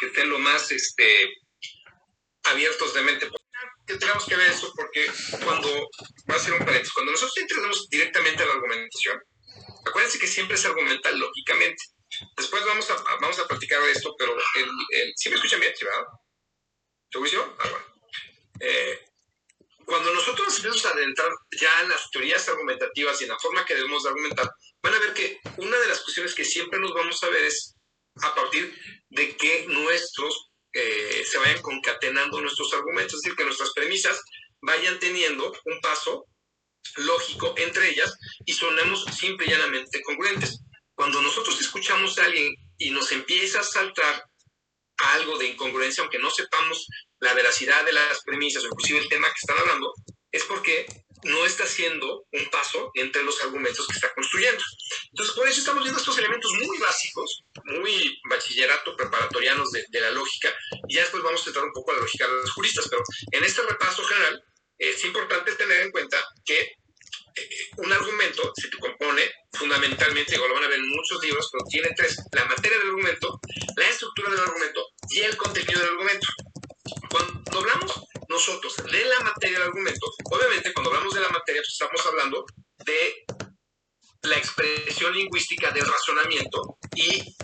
que estén lo más este, abiertos de mente. Que tengamos que ver eso porque cuando, va a ser un paréntesis, cuando nosotros entramos directamente a la argumentación, acuérdense que siempre se argumenta lógicamente. Después vamos a, vamos a platicar de esto, pero el, ¿sí me escuchan bien? ¿Sí, verdad? ¿Seguro? Ah, bueno. Eh, cuando nosotros nos empezamos a adentrar ya en las teorías argumentativas y en la forma que debemos de argumentar, van a ver que una de las cuestiones que siempre nos vamos a ver es a partir de que nuestros eh, se vayan concatenando nuestros argumentos, es decir, que nuestras premisas vayan teniendo un paso lógico entre ellas y sonemos simple y llanamente congruentes. Cuando nosotros escuchamos a alguien y nos empieza a saltar algo de incongruencia, aunque no sepamos la veracidad de las premisas o inclusive el tema que están hablando, es porque no está haciendo un paso entre los argumentos que está construyendo. Entonces, por eso estamos viendo estos elementos muy básicos, muy bachillerato preparatorianos de, la lógica, y ya después vamos a entrar un poco a la lógica de los juristas, pero en este repaso general es importante tener en cuenta que eh, un argumento se compone fundamentalmente, igual lo van a ver en muchos libros, pero tiene tres, la materia del argumento, la estructura del argumento y el contenido del argumento. Cuando hablamos nosotros de la materia del argumento, obviamente cuando hablamos de la materia pues estamos hablando de la expresión lingüística del razonamiento y,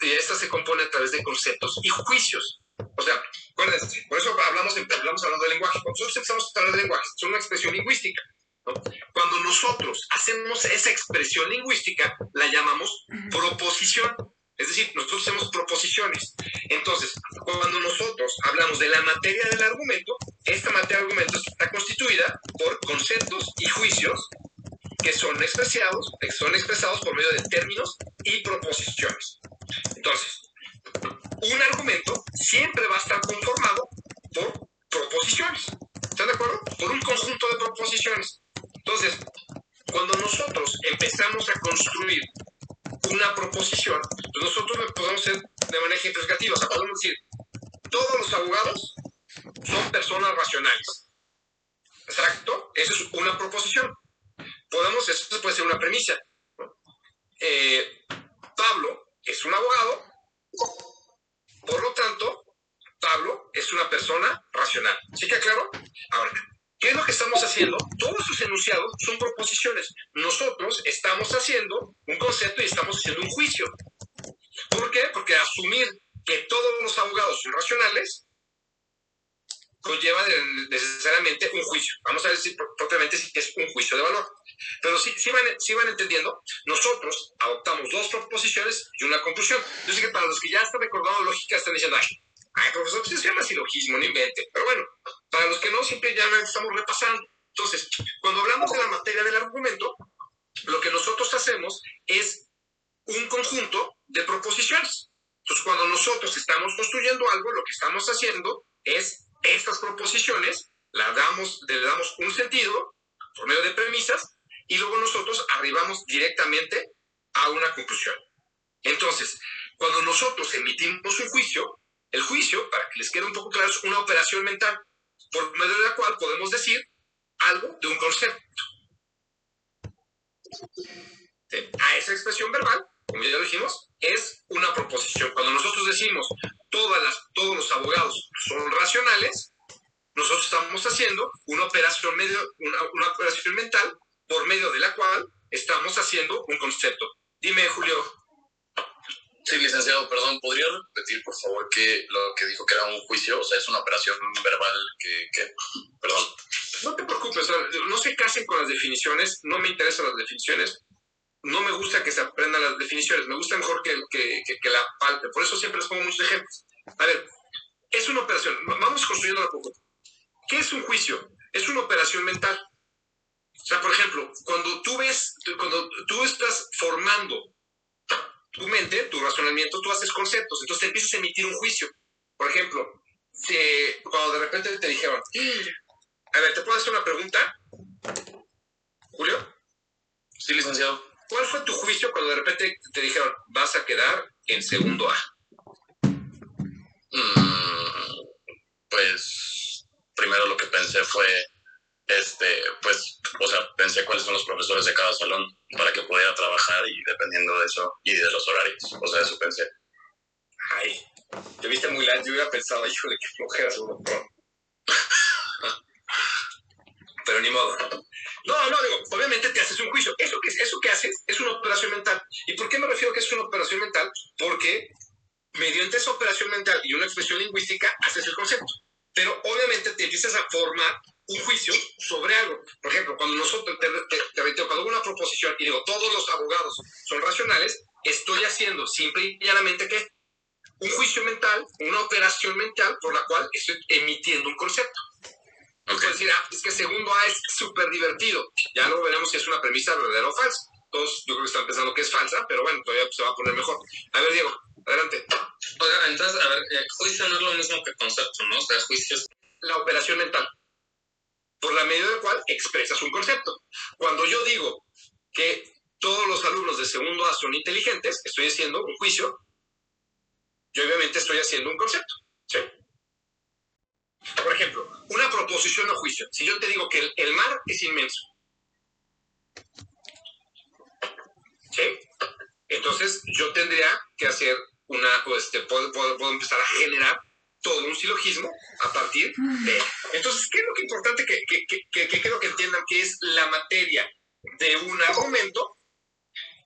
esta se compone a través de conceptos y juicios. O sea, acuérdense, por eso hablamos, hablamos hablando de lenguaje. Cuando nosotros empezamos a hablar de lenguaje, es una expresión lingüística. Cuando nosotros hacemos esa expresión lingüística, la llamamos proposición. Es decir, nosotros hacemos proposiciones. Entonces, cuando nosotros hablamos de la materia del argumento, esta materia del argumento está constituida por conceptos y juicios que son expresados, son expresados por medio de términos y proposiciones. Entonces, un argumento siempre va a estar conformado por proposiciones. ¿Están de acuerdo? Por un conjunto de proposiciones. Entonces, cuando nosotros empezamos a construir una proposición, pues nosotros podemos ser de manera ejemplificativa. O sea, podemos decir, todos los abogados son personas racionales. Exacto, eso es una proposición. Podemos, eso puede ser una premisa. Eh, Pablo es un abogado, por lo tanto, Pablo es una persona racional. ¿Sí que claro? Ahora, ¿Qué es lo que estamos haciendo? Todos sus enunciados son proposiciones. Nosotros estamos haciendo un concepto y estamos haciendo un juicio. ¿Por qué? Porque asumir que todos los abogados son racionales conlleva necesariamente un juicio. Vamos a decir propiamente si es un juicio de valor. Pero si, si, van, si van entendiendo, nosotros adoptamos dos proposiciones y una conclusión. Yo sé que para los que ya están recordando lógica están diciendo, ay, Ay, profesor, pues se llama silogismo, no invente. Pero bueno, para los que no, siempre ya estamos repasando. Entonces, cuando hablamos de la materia del argumento, lo que nosotros hacemos es un conjunto de proposiciones. Entonces, cuando nosotros estamos construyendo algo, lo que estamos haciendo es estas proposiciones, las damos, le damos un sentido por medio de premisas y luego nosotros arribamos directamente a una conclusión. Entonces, cuando nosotros emitimos un juicio, el juicio, para que les quede un poco claro, es una operación mental por medio de la cual podemos decir algo de un concepto. A esa expresión verbal, como ya dijimos, es una proposición. Cuando nosotros decimos todas las, todos los abogados son racionales, nosotros estamos haciendo una operación, medio, una operación mental por medio de la cual estamos haciendo un concepto. Dime, Julio. Sí, licenciado, perdón, ¿podría repetir, por favor, que lo que dijo que era un juicio? O sea, es una operación verbal que, perdón. No te preocupes, no se casen con las definiciones, no me interesan las definiciones, no me gusta que se aprendan las definiciones, me gusta mejor que, que, que, la palpe, por eso siempre les pongo muchos ejemplos. A ver, es una operación, vamos construyendo poco. ¿Qué es un juicio? Es una operación mental. O sea, por ejemplo, cuando tú ves, cuando tú estás formando tu mente, tu razonamiento, tú haces conceptos, entonces te empiezas a emitir un juicio. Por ejemplo, cuando de repente te dijeron, a ver, ¿te puedo hacer una pregunta? Julio. Sí, licenciado. ¿Cuál fue tu juicio cuando de repente te dijeron, vas a quedar en segundo A? Mm, pues primero lo que pensé fue este, pues, o sea, pensé cuáles son los profesores de cada salón para que pudiera trabajar y dependiendo de eso y de los horarios, o sea, eso pensé. Ay, Te viste muy largo, yo hubiera pensado, híjole, qué flojera seguro. Pero ni modo. No, no, digo, obviamente te haces un juicio. Eso que, eso que haces es una operación mental. ¿Y por qué me refiero a que es una operación mental? Porque mediante esa operación mental y una expresión lingüística haces el concepto. Pero obviamente te empiezas a formar un juicio sobre algo. Por ejemplo, cuando nosotros, te, te, te reitero, cuando hago una proposición y digo, todos los abogados son racionales, estoy haciendo simple y llanamente que un juicio mental, una operación mental por la cual estoy emitiendo un concepto. Okay. Puedes decir, ah, es que segundo A es súper divertido. Ya luego veremos si es una premisa verdadera o falsa. Todos yo creo que están pensando que es falsa, pero bueno, todavía se va a poner mejor. A ver, Diego, adelante. Oiga, entonces, a ver, eh, juicio no es lo mismo que concepto, ¿no? O sea, juicio es... La operación mental, por la medida del cual expresas un concepto. Cuando yo digo que todos los alumnos de segundo A son inteligentes, estoy haciendo un juicio, yo obviamente estoy haciendo un concepto. Por ejemplo, una proposición o juicio. Si yo te digo que el, mar es inmenso, entonces yo tendría que hacer una, este, puedo, puedo, puedo, empezar a generar todo un silogismo a partir de... Entonces, ¿qué es lo que importante que, que, que, que creo que entiendan que es la materia de un argumento?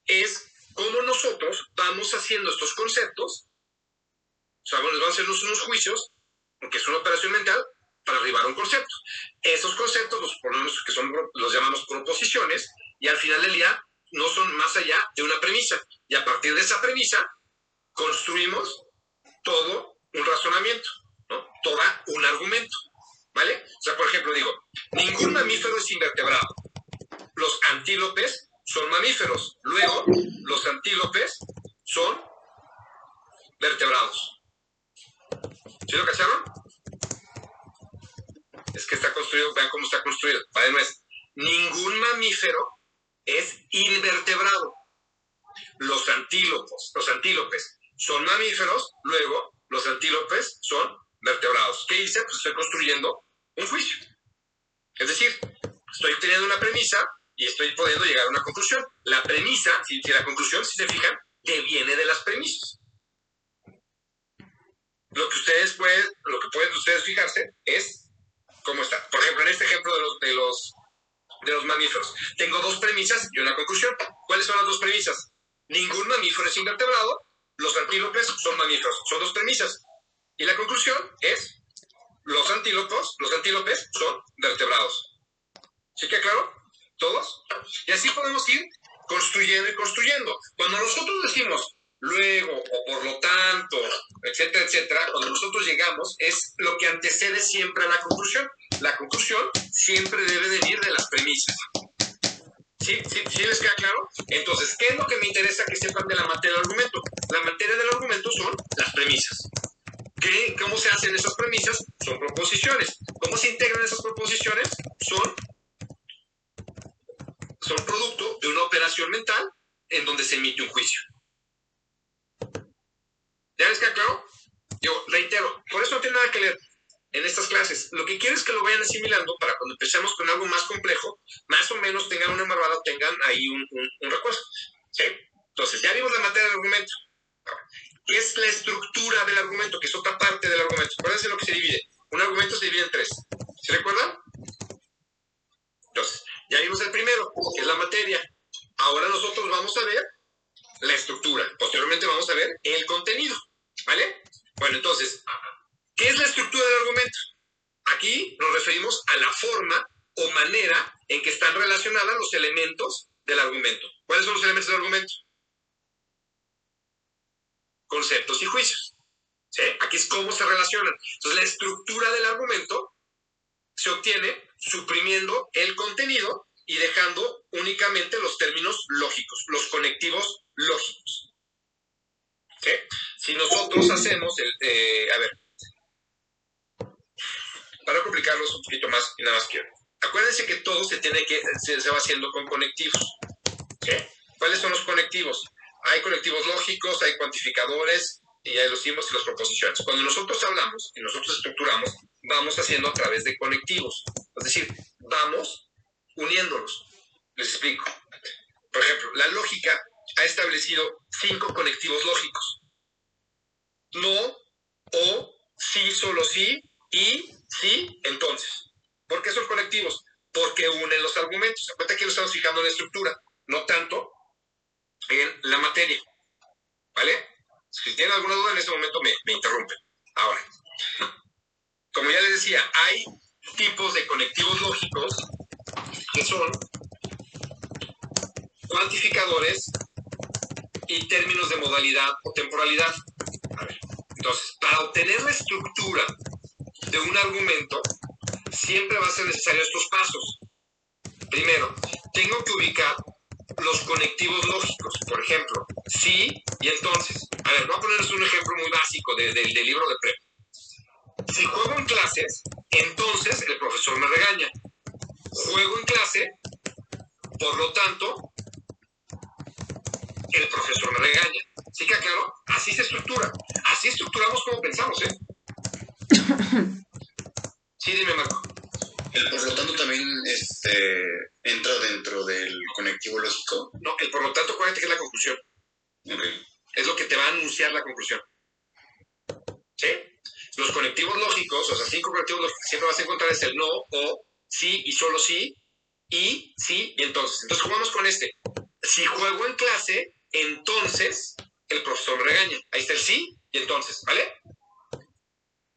Es cómo nosotros vamos haciendo estos conceptos, o sea, bueno, vamos a hacer unos juicios, porque es una operación mental, para arribar a un concepto. Esos conceptos los ponemos, que son, los llamamos proposiciones, y al final del día no son más allá de una premisa. Y a partir de esa premisa, construimos todo un razonamiento, ¿no? Todo un argumento, ¿vale? O sea, por ejemplo, digo, ningún mamífero es invertebrado. Los antílopes son mamíferos. Luego, los antílopes son vertebrados. ¿Sí lo cacharon? Es que está construido, vean cómo está construido. Vale, no es. Ningún mamífero es invertebrado. Los antílopes, los antílopes son mamíferos, luego los antílopes son vertebrados. ¿Qué hice? Pues estoy construyendo un juicio. Es decir, estoy teniendo una premisa y estoy pudiendo llegar a una conclusión. La premisa, si, la conclusión, si se fijan, deviene de las premisas. Lo que ustedes pueden, lo que pueden ustedes fijarse es cómo está. Por ejemplo, en este ejemplo de los, de los, de los mamíferos, tengo dos premisas y una conclusión. ¿Cuáles son las dos premisas? Ningún mamífero es invertebrado, los antílopes son mamíferos. Son dos premisas. Y la conclusión es, los antílopes, los antílopes son vertebrados. ¿Sí que claro? ¿Todos? Y así podemos ir construyendo y construyendo. Cuando nosotros decimos luego o por lo tanto, etcétera, etcétera, cuando nosotros llegamos es lo que antecede siempre a la conclusión. La conclusión siempre debe venir de las premisas. ¿Sí? ¿Sí? ¿Sí les queda claro? Entonces, ¿qué es lo que me interesa que sepan de la materia del argumento? La materia del argumento son las premisas. ¿Qué, ¿Cómo se hacen esas premisas? Son proposiciones. ¿Cómo se integran esas proposiciones? Son, son producto de una operación mental en donde se emite un juicio. ¿Ya les queda claro? Yo reitero, por eso no tiene nada que leer en estas clases. Lo que quiero es que lo vayan asimilando para cuando empecemos con algo más complejo, más o menos tengan una embarrada o tengan ahí un, un, un recuerdo. ¿Sí? Entonces, ya vimos la materia del argumento. ¿Qué es la estructura del argumento? Que es otra parte del argumento. Acuérdense lo que se divide. Un argumento se divide en tres. ¿Se recuerdan? Entonces, ya vimos el primero, que es la materia. Ahora nosotros vamos a ver la estructura. Posteriormente vamos a ver el contenido. ¿Vale? Bueno, entonces, ¿qué es la estructura del argumento? Aquí nos referimos a la forma o manera en que están relacionados los elementos del argumento. ¿Cuáles son los elementos del argumento? Conceptos y juicios. ¿Sí? Aquí es cómo se relacionan. Entonces, la estructura del argumento se obtiene suprimiendo el contenido y dejando únicamente los términos lógicos, los conectivos lógicos. ¿Sí? Si nosotros hacemos el... Eh, a ver, para complicarlos un poquito más y nada más quiero. Acuérdense que todo se tiene que se, va haciendo con conectivos. ¿Cuáles son los conectivos? Hay conectivos lógicos, hay cuantificadores y hay los símbolos y las proposiciones. Cuando nosotros hablamos y nosotros estructuramos, vamos haciendo a través de conectivos. Es decir, vamos uniéndolos. Les explico. Por ejemplo, la lógica ha establecido cinco conectivos lógicos. No sí, solo sí, y sí, entonces. ¿Por qué son conectivos? Porque unen los argumentos. Acuérdate que lo estamos fijando en la estructura, no tanto en la materia. ¿Vale? Si tienen alguna duda en ese momento me, me interrumpen. Ahora, como ya les decía, hay tipos de conectivos lógicos que son cuantificadores y términos de modalidad o temporalidad. entonces, para obtener la estructura de un argumento, siempre va a ser necesario estos pasos. Primero, tengo que ubicar los conectivos lógicos, por ejemplo, sí y entonces. A ver, voy a ponerles un ejemplo muy básico del libro de prep. Si juego en clases, entonces el profesor me regaña. Juego en clase, por lo tanto, el profesor me regaña. ¿Sí que claro? Así se estructura. Así estructuramos como pensamos, ¿eh? Sí, dime, Marco. El por lo tanto también este, entra dentro del conectivo lógico. No, el por lo tanto, acuérdate que es la conclusión. Es lo que te va a anunciar la conclusión. ¿Sí? Los conectivos lógicos, o sea, cinco conectivos lógicos que siempre vas a encontrar es el no, o, sí y solo sí, y sí y entonces. Entonces jugamos con este. Si juego en clase, entonces el profesor regaña. Ahí está el sí y entonces, ¿vale?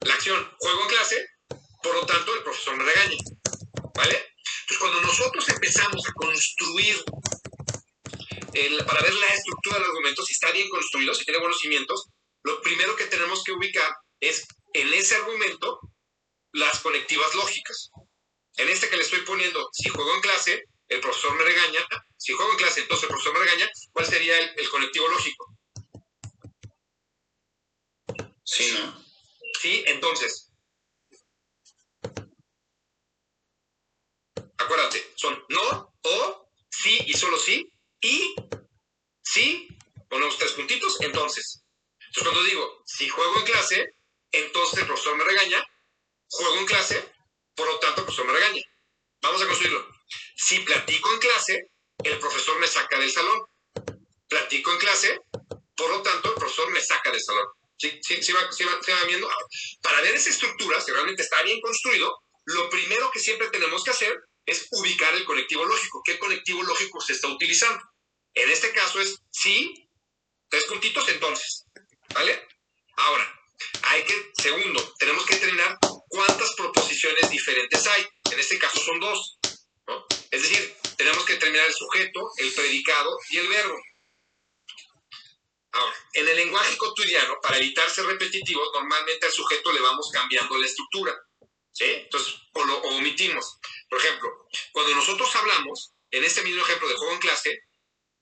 La acción, juego en clase, por lo tanto el profesor me regaña, ¿vale? Entonces cuando nosotros empezamos a construir para ver la estructura del argumento, si está bien construido, si tiene buenos cimientos, lo primero que tenemos que ubicar es en ese argumento las conectivas lógicas. En este que le estoy poniendo, si juego en clase, el profesor me regaña. Si juego en clase, entonces el profesor me regaña. ¿Cuál sería el, conectivo lógico? Sí, ¿no? Sí, entonces. Acuérdate, son no, o, sí y solo sí, y sí, ponemos tres puntitos, entonces. Entonces cuando digo, si juego en clase, entonces el profesor me regaña, juego en clase, por lo tanto el profesor me regaña. Vamos a construirlo. Si platico en clase, el profesor me saca del salón. Platico en clase, por lo tanto el profesor me saca del salón. ¿Sí, sí, va, sí va, viendo? Para ver esa estructura, si realmente está bien construido, lo primero que siempre tenemos que hacer es ubicar el conectivo lógico. ¿Qué conectivo lógico se está utilizando? En este caso es sí, tres puntitos entonces. ¿Vale? Ahora, hay que, segundo, tenemos que determinar cuántas proposiciones diferentes hay. En este caso son dos. Es decir, tenemos que determinar el sujeto, el predicado y el verbo. Ahora, en el lenguaje cotidiano, para evitar ser repetitivos, normalmente al sujeto le vamos cambiando la estructura. ¿Sí? Entonces, o lo omitimos. Por ejemplo, cuando nosotros hablamos, en este mismo ejemplo de juego en clase,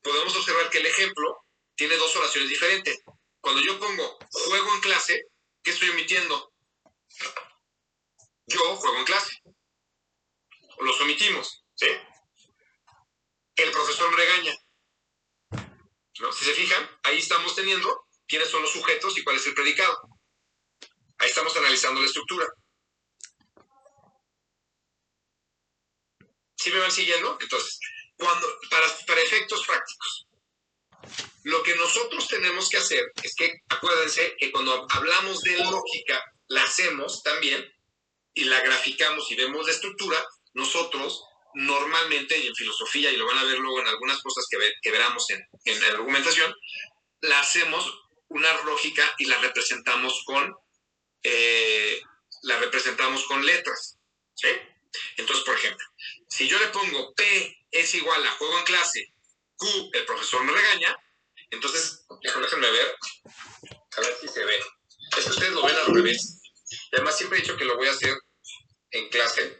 podemos observar que el ejemplo tiene dos oraciones diferentes. Cuando yo pongo juego en clase, ¿qué estoy omitiendo? Yo juego en clase. Los omitimos, ¿sí? El profesor me Si se fijan, ahí estamos teniendo quiénes son los sujetos y cuál es el predicado. Ahí estamos analizando la estructura. ¿Sí me van siguiendo? Entonces, cuando, para, para efectos prácticos, lo que nosotros tenemos que hacer es que, acuérdense que cuando hablamos de lógica, la hacemos también y la graficamos y vemos la estructura, nosotros normalmente, y en filosofía, y lo van a ver luego en algunas cosas que, que veramos en, la argumentación, la hacemos una lógica y la representamos con, eh, la representamos con letras. Entonces, por ejemplo, si yo le pongo P es igual a juego en clase, Q, el profesor me regaña, entonces, déjenme ver, a ver si se ve. Es que ustedes lo ven al revés. Además siempre he dicho que lo voy a hacer en clase,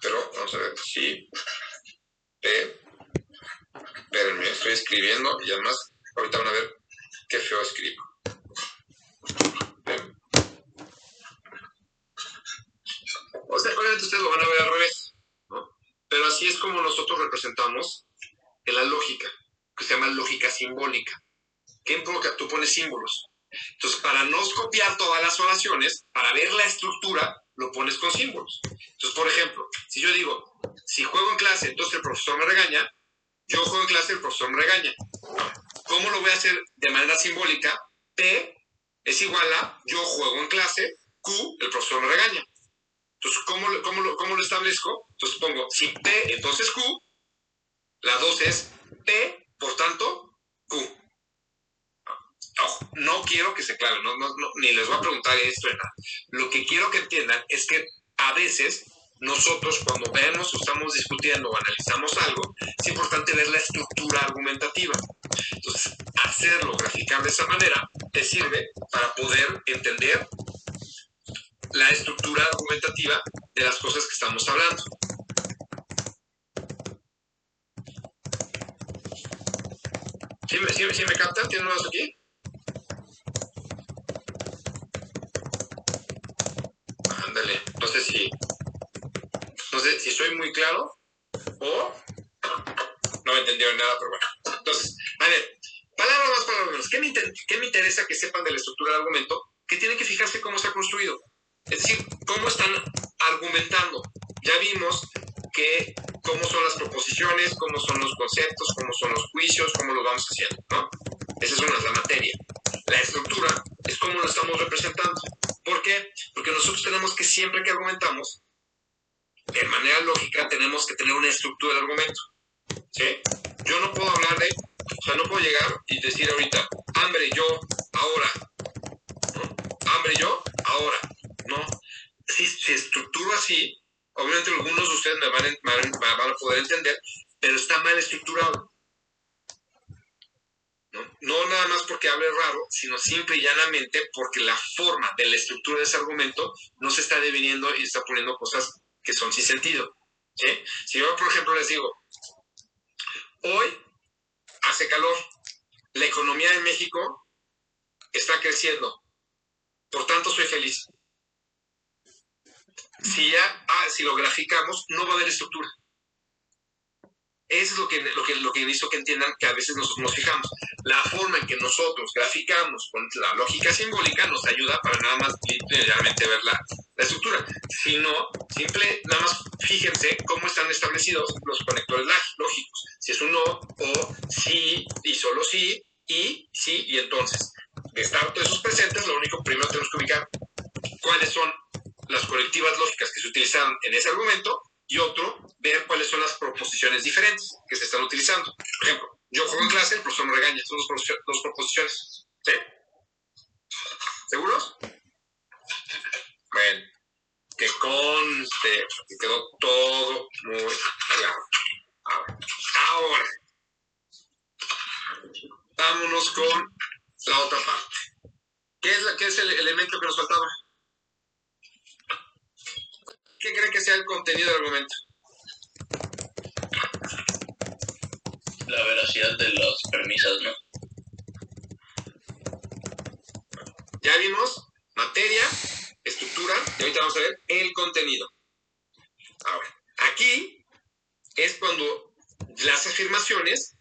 pero vamos a ver, sí, P, espérenme, estoy escribiendo y además ahorita van a ver qué feo escribo. O sea, obviamente ustedes lo van a ver al revés. Pero así es como nosotros representamos en la lógica que se llama lógica simbólica. ¿Qué implica? Tú pones símbolos. Entonces, para no copiar todas las oraciones, para ver la estructura, lo pones con símbolos. Entonces, por ejemplo, si yo digo, si juego en clase, entonces el profesor me regaña, yo juego en clase, el profesor me regaña. ¿Cómo lo voy a hacer de manera simbólica? P es igual a yo juego en clase, Q, el profesor me regaña. Entonces, ¿cómo, cómo, ¿cómo lo establezco? Entonces pongo, si P, entonces Q, la 2 es P, por tanto, Q. no quiero que se clave, no, no, ni les voy a preguntar esto ni nada. Lo que quiero que entiendan es que a veces nosotros cuando vemos o estamos discutiendo o analizamos algo, es importante ver la estructura argumentativa. Entonces, hacerlo, graficar de esa manera, te sirve para poder entender la estructura argumentativa de las cosas que estamos hablando. ¿Sí me, captan? ¿Tienen aquí? Ándale, no sé si no sé si soy muy claro o no me entendieron nada, pero bueno. Entonces, a ver, palabras más, palabras menos. ¿Qué me, ¿Qué me interesa que sepan de la estructura del argumento? Que tienen que fijarse cómo está construido. Es decir, cómo están argumentando. Ya vimos que cómo son las proposiciones, cómo son los conceptos, cómo son los juicios, cómo lo vamos haciendo, ¿no? Esa es una, la materia. La estructura es cómo lo estamos representando. ¿Por qué? Porque nosotros tenemos que siempre que argumentamos, de manera lógica, tenemos que tener una estructura de argumento. ¿Sí? Yo no puedo hablar de, o sea, no puedo llegar y decir ahorita, hambre yo, ahora. ¿no? Hambre yo, ahora. ¿no? Si, si estructuro así, obviamente algunos de ustedes me van, van, a poder entender, pero está mal estructurado. ¿No? nada más porque hable raro, sino simple y llanamente porque la forma de la estructura de ese argumento no se está definiendo y está poniendo cosas que son sin sentido. ¿sí? Si yo, por ejemplo, les digo, hoy hace calor, la economía de México está creciendo, por tanto soy feliz si ya, ah, si lo graficamos, no va a haber estructura. Eso es lo que, lo que, lo que necesito que entiendan que a veces nos, nos fijamos. La forma en que nosotros graficamos con la lógica simbólica nos ayuda para nada más literalmente ver la, la estructura. Si no, simple, nada más fíjense cómo están establecidos los conectores lógicos. Si es un no, o sí, y solo sí, y sí, y entonces. De estar todos esos presentes, lo único primero tenemos que ubicar cuáles son las colectivas lógicas que se utilizan en ese argumento y otro, ver cuáles son las proposiciones diferentes que se están utilizando. Por ejemplo, yo juego en clase, el profesor me regaña, son dos, proposiciones. ¿Sí? ¿Seguros? Bueno, que conste, que quedó todo muy claro. Ahora, vámonos con la otra parte. ¿Qué es, qué es el elemento que nos faltaba? ¿Qué creen que sea el contenido del argumento? La veracidad de las premisas, ¿no? Ya vimos materia, estructura, y ahorita vamos a ver el contenido. Ahora, aquí es cuando las afirmaciones,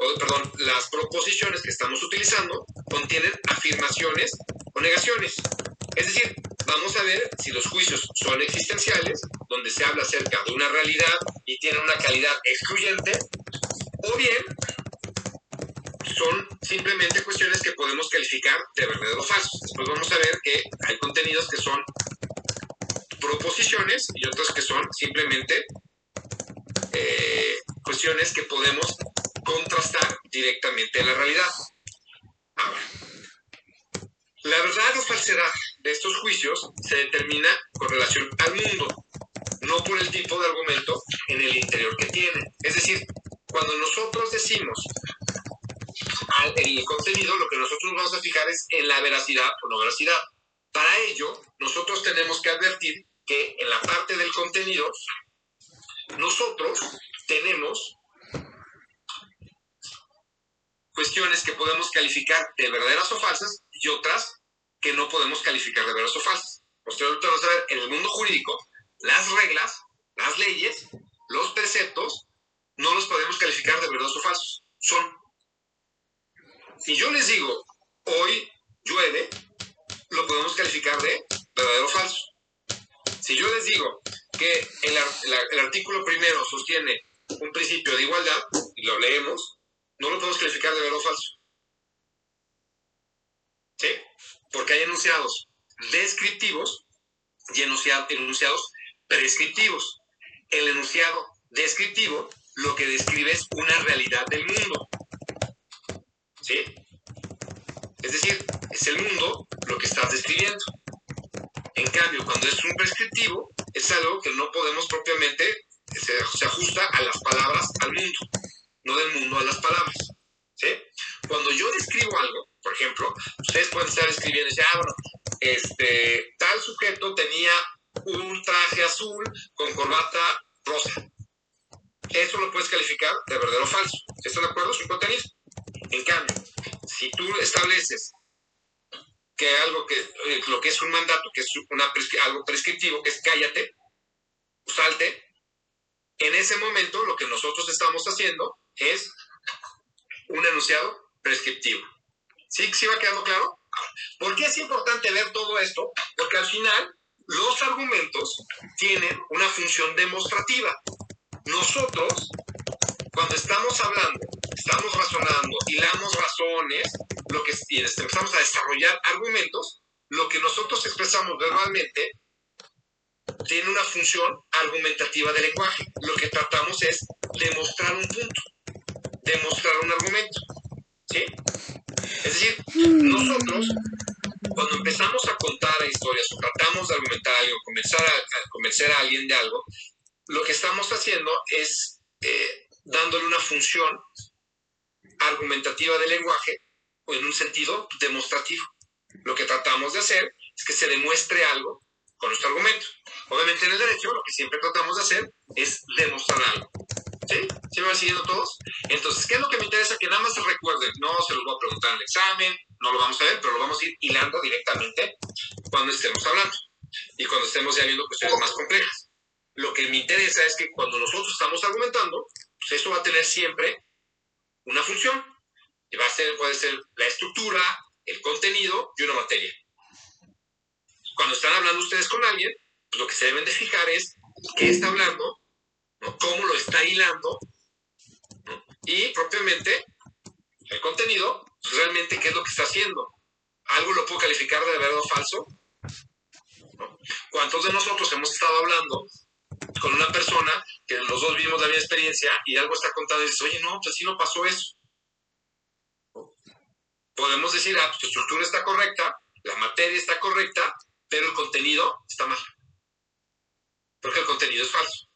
o perdón, las proposiciones que estamos utilizando contienen afirmaciones o negaciones. Es decir, vamos a ver si los juicios son existenciales, donde se habla acerca de una realidad y tienen una calidad excluyente, o bien son simplemente cuestiones que podemos calificar de verdadero o falso. Después vamos a ver que hay contenidos que son proposiciones y otros que son simplemente eh, cuestiones que podemos contrastar directamente en la realidad. Ahora, la verdad o falsedad de estos juicios se determina con relación al mundo, no por el tipo de argumento en el interior que tiene. Es decir, cuando nosotros decimos el contenido, lo que nosotros vamos a fijar es en la veracidad o no veracidad. Para ello, nosotros tenemos que advertir que en la parte del contenido, nosotros tenemos cuestiones que podemos calificar de verdaderas o falsas y otras que no podemos calificar de veras o falsas. Ustedes van a ver en el mundo jurídico, las reglas, las leyes, los preceptos, no los podemos calificar de verdaderos o falsos. Son. Si yo les digo, hoy llueve, lo podemos calificar de verdadero o falso. Si yo les digo que el, el artículo primero sostiene un principio de igualdad, y lo leemos, no lo podemos calificar de verdadero o falso. ¿Sí? Porque hay enunciados. descriptivos y enunciados prescriptivos. El enunciado descriptivo lo que describe es una realidad del mundo. ¿Sí? Es decir, es el mundo lo que estás describiendo. En cambio, cuando es un prescriptivo, es algo que no podemos propiamente, se, ajusta a las palabras, al mundo, no del mundo a las palabras. ¿Sí? Cuando yo describo algo, por ejemplo, ustedes pueden estar escribiendo y decir, ah, bueno, este, tal sujeto tenía un traje azul con corbata rosa. Eso lo puedes calificar de verdadero o falso. ¿Están de acuerdo? Es un. En cambio, si tú estableces que algo que, eh, lo que es un mandato, que es una algo prescriptivo, que es cállate, salte, en ese momento lo que nosotros estamos haciendo es un enunciado prescriptivo. ¿Sí, ¿Sí va quedando claro? ¿Por qué es importante ver todo esto? Porque al final los argumentos tienen una función demostrativa. Nosotros, cuando estamos hablando, estamos razonando, hilamos razones, lo que y empezamos a desarrollar argumentos, lo que nosotros expresamos verbalmente tiene una función argumentativa del lenguaje. Lo que tratamos es demostrar un punto, demostrar un argumento. ¿Sí? Es decir, nosotros, cuando empezamos a contar historias o tratamos de argumentar algo, comenzar a convencer a alguien de algo, lo que estamos haciendo es eh, dándole una función argumentativa del lenguaje o en un sentido demostrativo. Lo que tratamos de hacer es que se demuestre algo con nuestro argumento. Obviamente en el derecho lo que siempre tratamos de hacer es demostrar algo. ¿Sí? ¿Sí me van siguiendo todos? Entonces, ¿qué es lo que me interesa? Que nada más se recuerden. No se los voy a preguntar en el examen, no lo vamos a ver, pero lo vamos a ir hilando directamente cuando estemos hablando y cuando estemos ya viendo cuestiones más complejas. Lo que me interesa es que cuando nosotros estamos argumentando, pues eso va a tener siempre una función. Y va a ser, puede ser la estructura, el contenido y una materia. Cuando están hablando ustedes con alguien, pues lo que se deben de fijar es qué está hablando, cómo lo está hilando, y propiamente el contenido, pues realmente qué es lo que está haciendo. ¿Algo lo puedo calificar de verdad o falso? ¿Cuántos de nosotros hemos estado hablando con una persona que los dos vimos la misma experiencia y algo está contado y dices, oye, no, pues así no pasó eso. Podemos decir, ah, pues tu estructura está correcta, la materia está correcta, pero el contenido está mal. Porque el contenido es falso.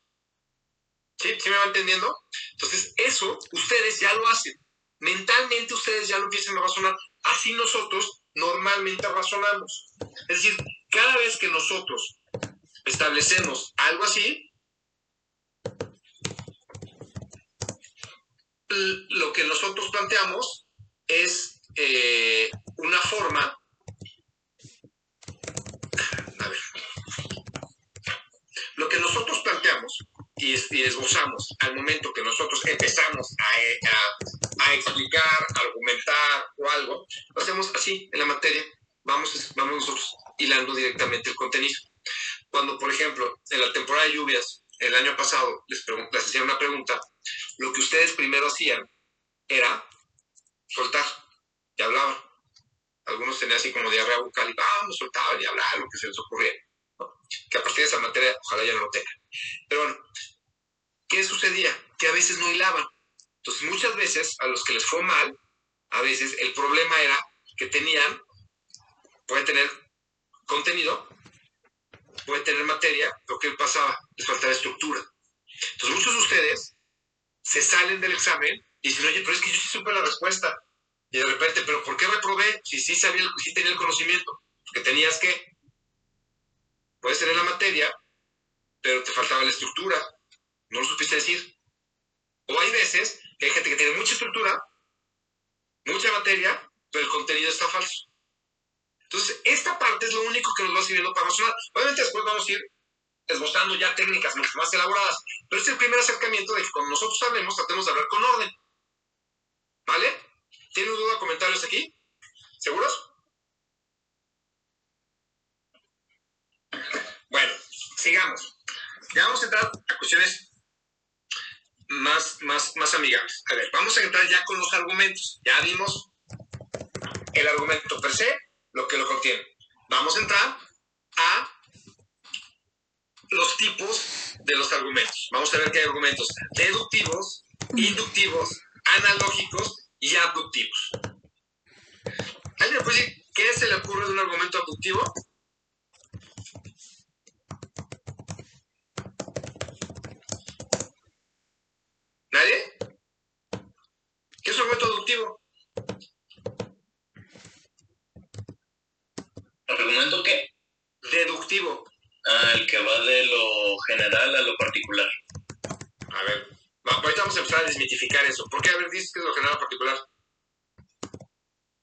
¿Sí? ¿Sí me va entendiendo? Entonces, eso ustedes ya lo hacen. Mentalmente ustedes ya lo empiezan a razonar. Así nosotros normalmente razonamos. Es decir, cada vez que nosotros establecemos algo así, lo que nosotros planteamos es eh, una forma, a ver, lo que nosotros planteamos y, esbozamos al momento que nosotros empezamos a, a, explicar, argumentar o algo, lo hacemos así en la materia, vamos, vamos nosotros hilando directamente el contenido. Cuando, por ejemplo, en la temporada de lluvias, el año pasado, les, les hacía una pregunta, lo que ustedes primero hacían era soltar y hablaban. Algunos tenían así como diarrea bucal y vamos, soltaban y hablaban lo que se les ocurría. Que a partir de esa materia, ojalá ya no lo tengan. Pero bueno, ¿qué sucedía? Que a veces no hilaban. Entonces, muchas veces a los que les fue mal, a veces el problema era que tenían, puede tener contenido, puede tener materia, lo que pasaba, les faltaba estructura. Entonces muchos de ustedes se salen del examen y dicen, oye, pero es que yo sí supe la respuesta. Y de repente, ¿pero por qué reprobé? Si sí, sabía, si tenía el conocimiento. Porque tenías que, puedes tener la materia, pero te faltaba la estructura. No lo supiste decir. O hay veces que hay gente que tiene mucha estructura, mucha materia, pero el contenido está falso. Entonces, esta parte es lo único que nos va sirviendo para razonar. Obviamente después vamos a ir esbozando ya técnicas mucho más elaboradas, pero es el primer acercamiento de que cuando nosotros hablemos, tratemos de hablar con orden. ¿Vale? ¿Tienen duda o comentarios aquí? ¿Seguros? Bueno, sigamos. Ya vamos a entrar a cuestiones más, más, más amigables. A ver, vamos a entrar ya con los argumentos. Ya vimos el argumento per se, lo que lo contiene. vamos a entrar a los tipos de los argumentos. Vamos a ver que hay argumentos deductivos, inductivos, analógicos y abductivos. ¿Alguien me puede decir qué se le ocurre de un argumento abductivo? ¿Nadie? ¿Qué es un argumento deductivo? ¿Argumento qué? Deductivo. Ah, el que va de lo general a lo particular. A ver, ahorita vamos a empezar a desmitificar eso. ¿Por qué? A ver, dices que es lo general a particular.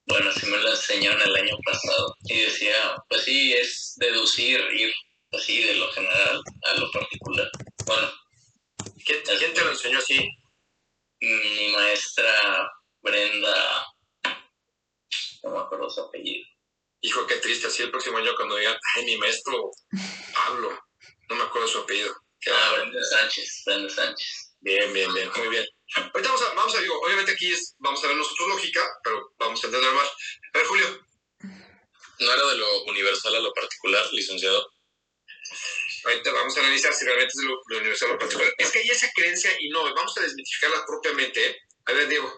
Bueno, así me lo enseñaron el año pasado. Y decía, pues sí, es deducir, ir así de lo general a lo particular. Bueno. ¿Quién, ¿quién te lo enseñó así? Mi maestra Brenda, no me acuerdo su apellido. Hijo, qué triste, así el próximo año cuando digan, ay, mi maestro Pablo, no me acuerdo su apellido. Ah, Brenda Sánchez, Brenda Sánchez. Bien, bien, bien, muy bien. Ahorita vamos a, vamos a digo, obviamente aquí es, vamos a ver nosotros lógica, pero vamos a entender más. A ver, Julio. ¿No era de lo universal a lo particular, licenciado? Ahorita vamos a analizar si realmente es lo, universal lo particular. Es que hay esa creencia y no, vamos a desmitificarla propiamente. ¿eh? A ver, Diego.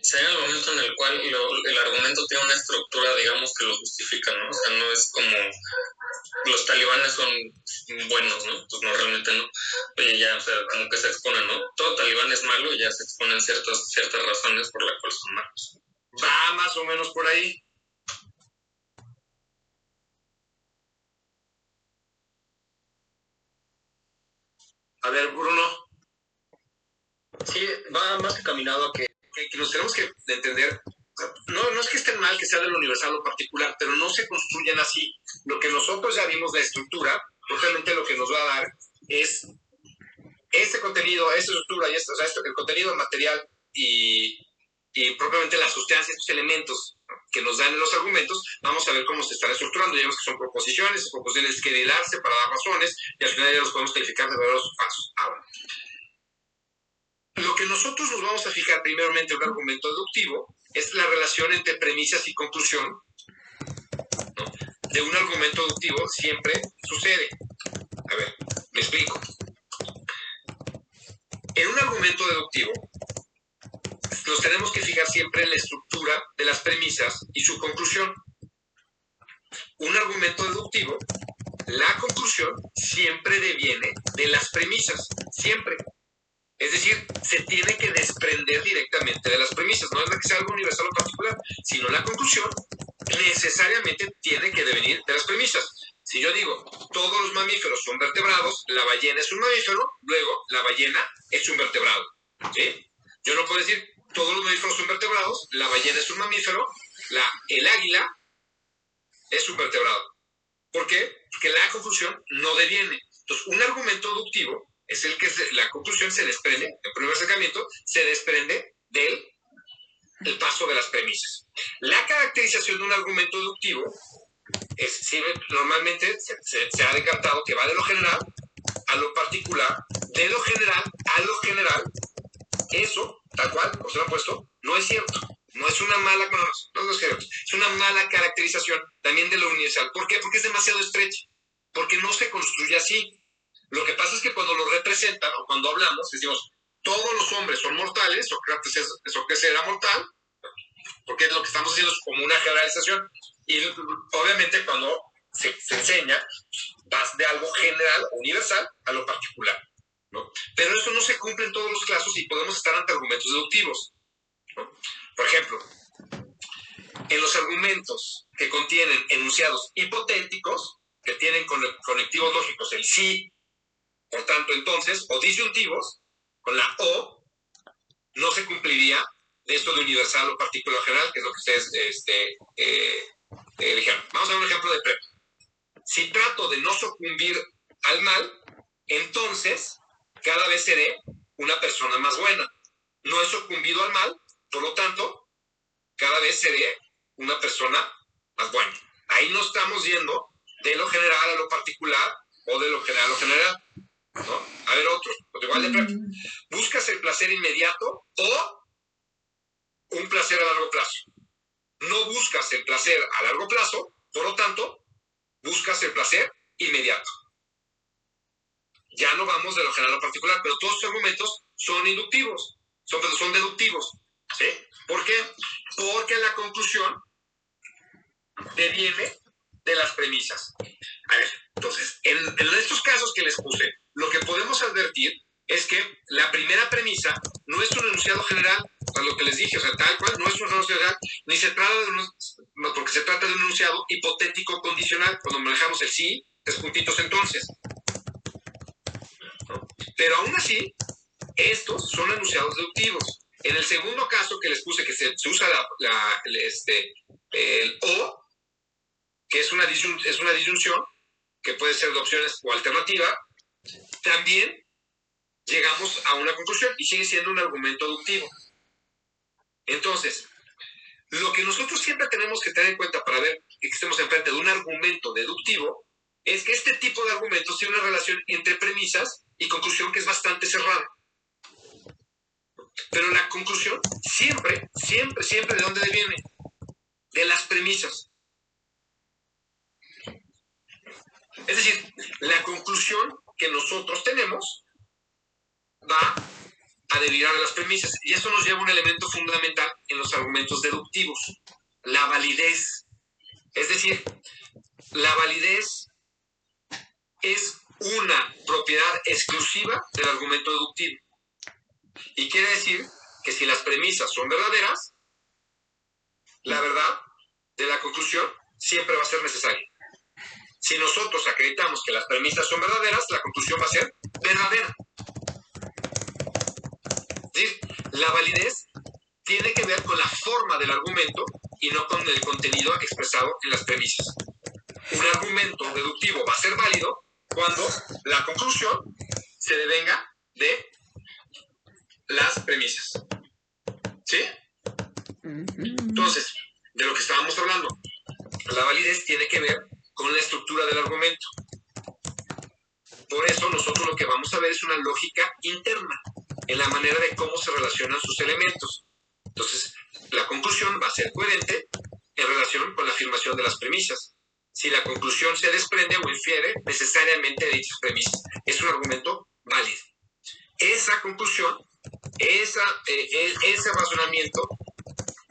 Se el momento en el cual el argumento tiene una estructura, digamos, que lo justifica, ¿no? O sea, no es como los talibanes son buenos, ¿no? Pues no, realmente no. Oye, ya, o sea, como que se exponen, ¿no? Todo talibán es malo y ya se exponen ciertas, ciertas razones por las cuales son malos. Va más o menos por ahí. A ver, Bruno. Sí, va más encaminado a que que, nos tenemos que entender, no, no es que estén mal que sea del universal o particular, pero no se construyen así. Lo que nosotros ya vimos de estructura, realmente lo que nos va a dar es este contenido, esta estructura, y esto, o sea, esto, el contenido material y, y propiamente las sustancias, estos elementos que nos dan los argumentos, vamos a ver cómo se están estructurando. Ya vemos que son proposiciones, proposiciones que darse para dar razones, y al final ya los podemos calificar de verdaderos o falsos. Ahora, lo que nosotros nos vamos a fijar primeramente en un argumento deductivo es la relación entre premisas y conclusión. De un argumento deductivo siempre sucede. A ver, me explico. En un argumento deductivo nos tenemos que fijar siempre en la estructura de las premisas y su conclusión. Un argumento deductivo, la conclusión siempre deviene de las premisas, siempre. Es decir, se tiene que desprender directamente de las premisas. No es que sea algo universal o particular, sino la conclusión necesariamente tiene que devenir de las premisas. Si yo digo, todos los mamíferos son vertebrados, la ballena es un mamífero, luego la ballena es un vertebrado. ¿sí? Yo no puedo decir, todos los mamíferos son vertebrados, la ballena es un mamífero, el águila es un vertebrado. ¿Por qué? Porque la conclusión no deviene. Entonces, un argumento deductivo es el que la conclusión se desprende, el primer acercamiento se desprende del el paso de las premisas. La caracterización de un argumento deductivo es, normalmente se, se, ha decantado que va de lo general a lo particular, de lo general a lo general. Eso, tal cual, como se lo ha puesto, no es cierto. No es una mala, no, es cierto. Es una mala caracterización también de lo universal. ¿Por qué? Porque es demasiado estrecha. Porque no se construye así. Lo que pasa es que cuando lo representan o cuando hablamos, decimos, todos los hombres son mortales, Sócrates, era mortal, porque lo que estamos haciendo es como una generalización. Y obviamente cuando se, enseña, vas de algo general universal a lo particular. Pero eso no se cumple en todos los casos y podemos estar ante argumentos deductivos. Por ejemplo, en los argumentos que contienen enunciados hipotéticos, que tienen conectivos lógicos el sí, por tanto, entonces, o disyuntivos, con la O, no se cumpliría de esto de universal o particular general, que es lo que ustedes este, eh, eh Vamos a ver un ejemplo de prepa. Si trato de no sucumbir al mal, entonces cada vez seré una persona más buena. No he sucumbido al mal, por lo tanto, cada vez seré una persona más buena. Ahí no estamos yendo de lo general a lo particular o de lo general a lo general. A ver, otro, igual de mm. ¿Buscas el placer inmediato o un placer a largo plazo? No buscas el placer a largo plazo, Por lo tanto, buscas el placer inmediato. Ya no vamos de lo general a lo particular, pero todos estos argumentos son inductivos, son, son deductivos. ¿sí? ¿Por qué? Porque la conclusión deviene de las premisas. A ver, entonces, en, en estos casos que les puse, lo que podemos advertir es que la primera premisa no es un enunciado general, a lo que les dije, o sea, tal cual, no es un enunciado general, ni se trata de un, porque se trata de un enunciado hipotético condicional, cuando manejamos el sí, tres puntitos entonces. Pero aún así, estos son enunciados deductivos. En el segundo caso que les puse que se, usa la, este, el o, que es una, es una disyunción, que puede ser de opciones o alternativa, también llegamos a una conclusión y sigue siendo un argumento deductivo. Entonces, lo que nosotros siempre tenemos que tener en cuenta para ver que estemos enfrente de un argumento deductivo es que este tipo de argumentos tiene una relación entre premisas y conclusión que es bastante cerrada. Pero la conclusión siempre, siempre, siempre, ¿de dónde viene? De las premisas. Es decir, la conclusión que nosotros tenemos va a derivar de las premisas. Y eso nos lleva a un elemento fundamental en los argumentos deductivos, la validez. Es decir, la validez es una propiedad exclusiva del argumento deductivo. Y quiere decir que si las premisas son verdaderas, la verdad de la conclusión siempre va a ser necesaria. Si nosotros acreditamos que las premisas son verdaderas, la conclusión va a ser verdadera. La validez tiene que ver con la forma del argumento y no con el contenido expresado en las premisas. Un argumento deductivo va a ser válido cuando la conclusión se devenga de las premisas. ¿Sí? Entonces, de lo que estábamos hablando, la validez tiene que ver con la estructura del argumento. Por eso nosotros lo que vamos a ver es una lógica interna en la manera de cómo se relacionan sus elementos. Entonces, la conclusión va a ser coherente en relación con la afirmación de las premisas. Si la conclusión se desprende o infiere necesariamente de dichas premisas, es un argumento válido. Esa conclusión, esa, eh, eh, ese razonamiento,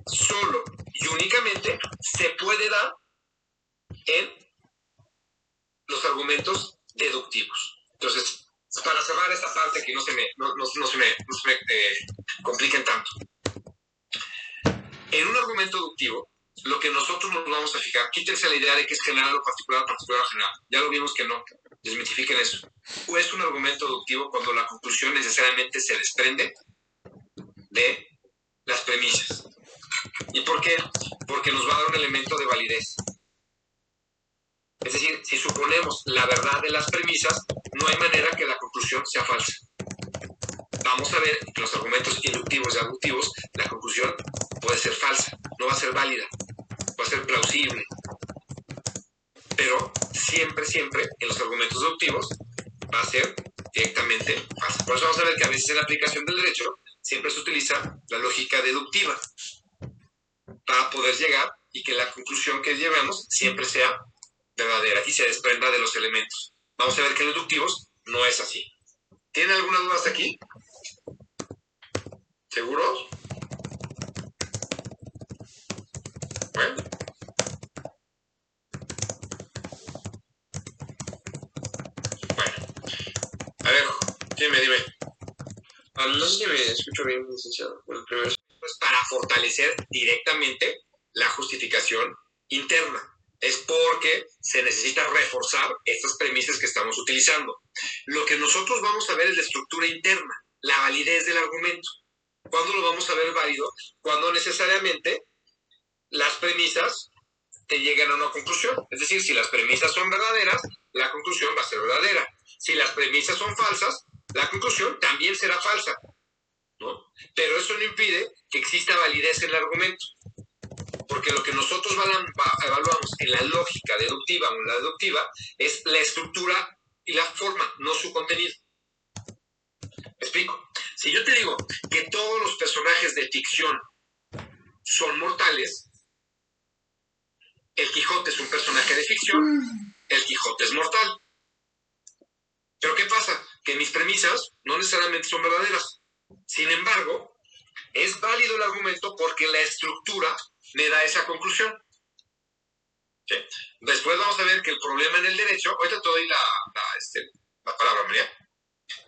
solo y únicamente se puede dar en los argumentos deductivos. Entonces, para cerrar esta parte que no se me, no, se me, eh, compliquen tanto. En un argumento deductivo, lo que nosotros nos vamos a fijar, quítense la idea de que es general o particular, particular o general. Ya lo vimos que no, desmitifiquen eso. O es un argumento deductivo cuando la conclusión necesariamente se desprende de las premisas. ¿Y por qué? Porque nos va a dar un elemento de validez. Es decir, si suponemos la verdad de las premisas, no hay manera que la conclusión sea falsa. Vamos a ver que los argumentos inductivos y aductivos, la conclusión puede ser falsa, no va a ser válida, va a ser plausible. Pero siempre, siempre en los argumentos deductivos va a ser directamente falsa. Por eso vamos a ver que a veces en la aplicación del derecho siempre se utiliza la lógica deductiva para poder llegar y que la conclusión que llevemos siempre sea verdadera y se desprenda de los elementos. Vamos a ver que en inductivos no es así. ¿Tienen alguna duda hasta aquí? ¿Seguros? Bueno. Bueno. A ver, dime, dime. Ah, no sé si me escucho bien, licenciado. Bueno, primero. Pues para fortalecer directamente la justificación interna es porque se necesita reforzar estas premisas que estamos utilizando. Lo que nosotros vamos a ver es la estructura interna, la validez del argumento. ¿Cuándo lo vamos a ver válido? Cuando necesariamente las premisas te llegan a una conclusión. Es decir, si las premisas son verdaderas, la conclusión va a ser verdadera. Si las premisas son falsas, la conclusión también será falsa. ¿no? Pero eso no impide que exista validez en el argumento porque lo que nosotros evaluamos en la lógica deductiva o en la deductiva es la estructura y la forma, no su contenido. ¿Me explico? Si yo te digo que todos los personajes de ficción son mortales, el Quijote es un personaje de ficción, el Quijote es mortal. Pero ¿qué pasa? Que mis premisas no necesariamente son verdaderas. Sin embargo, es válido el argumento porque la estructura me da esa conclusión. Después vamos a ver que el problema en el derecho, ahorita te doy la, este, palabra, María.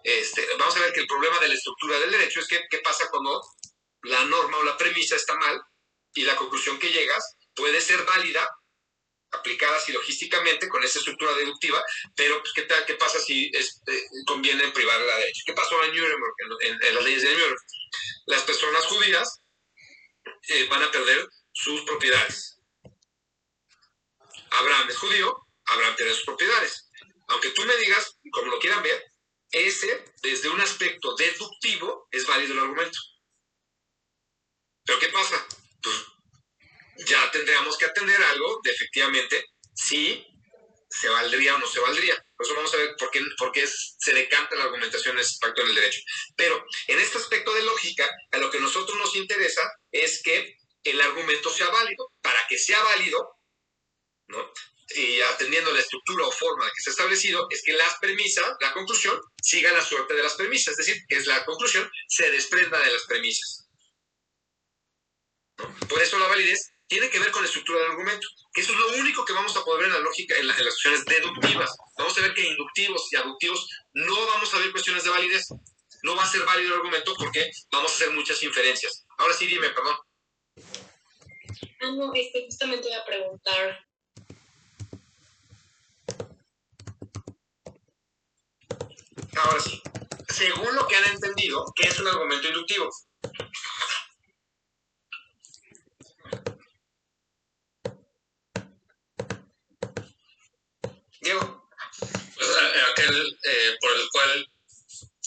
Este, vamos a ver que el problema de la estructura del derecho es que qué pasa cuando la norma o la premisa está mal y la conclusión que llegas puede ser válida, aplicada silogísticamente con esa estructura deductiva, pero pues, ¿qué, qué pasa si este, conviene privar la derecha? ¿Qué pasó en Nuremberg, en, las leyes de Nuremberg? Las personas judías eh, van a perder sus propiedades. Abraham es judío, Abraham pierde sus propiedades. Aunque tú me digas, como lo quieran ver, ese, desde un aspecto deductivo, es válido el argumento. Pero ¿qué pasa? Pues ya tendríamos que atender algo de efectivamente si se valdría o no se valdría. Por eso vamos a ver por qué, por qué se decanta la argumentación en ese pacto del derecho. Pero en este aspecto de lógica, a lo que a nosotros nos interesa es que el argumento sea válido. Para que sea válido, ¿no? Y atendiendo la estructura o forma que se ha establecido, es que las premisas, la conclusión, siga la suerte de las premisas, es decir, que es la conclusión se desprenda de las premisas. Por eso la validez tiene que ver con la estructura del argumento, eso es lo único que vamos a poder ver en la lógica, en, las cuestiones deductivas. Vamos a ver que inductivos y aductivos no vamos a ver cuestiones de validez. No va a ser válido el argumento porque vamos a hacer muchas inferencias. Ahora sí, dime, perdón. Ah, no, este, justamente voy a preguntar. Ahora sí. Según lo que han entendido, ¿qué es un argumento inductivo? Pues aquel eh, por el cual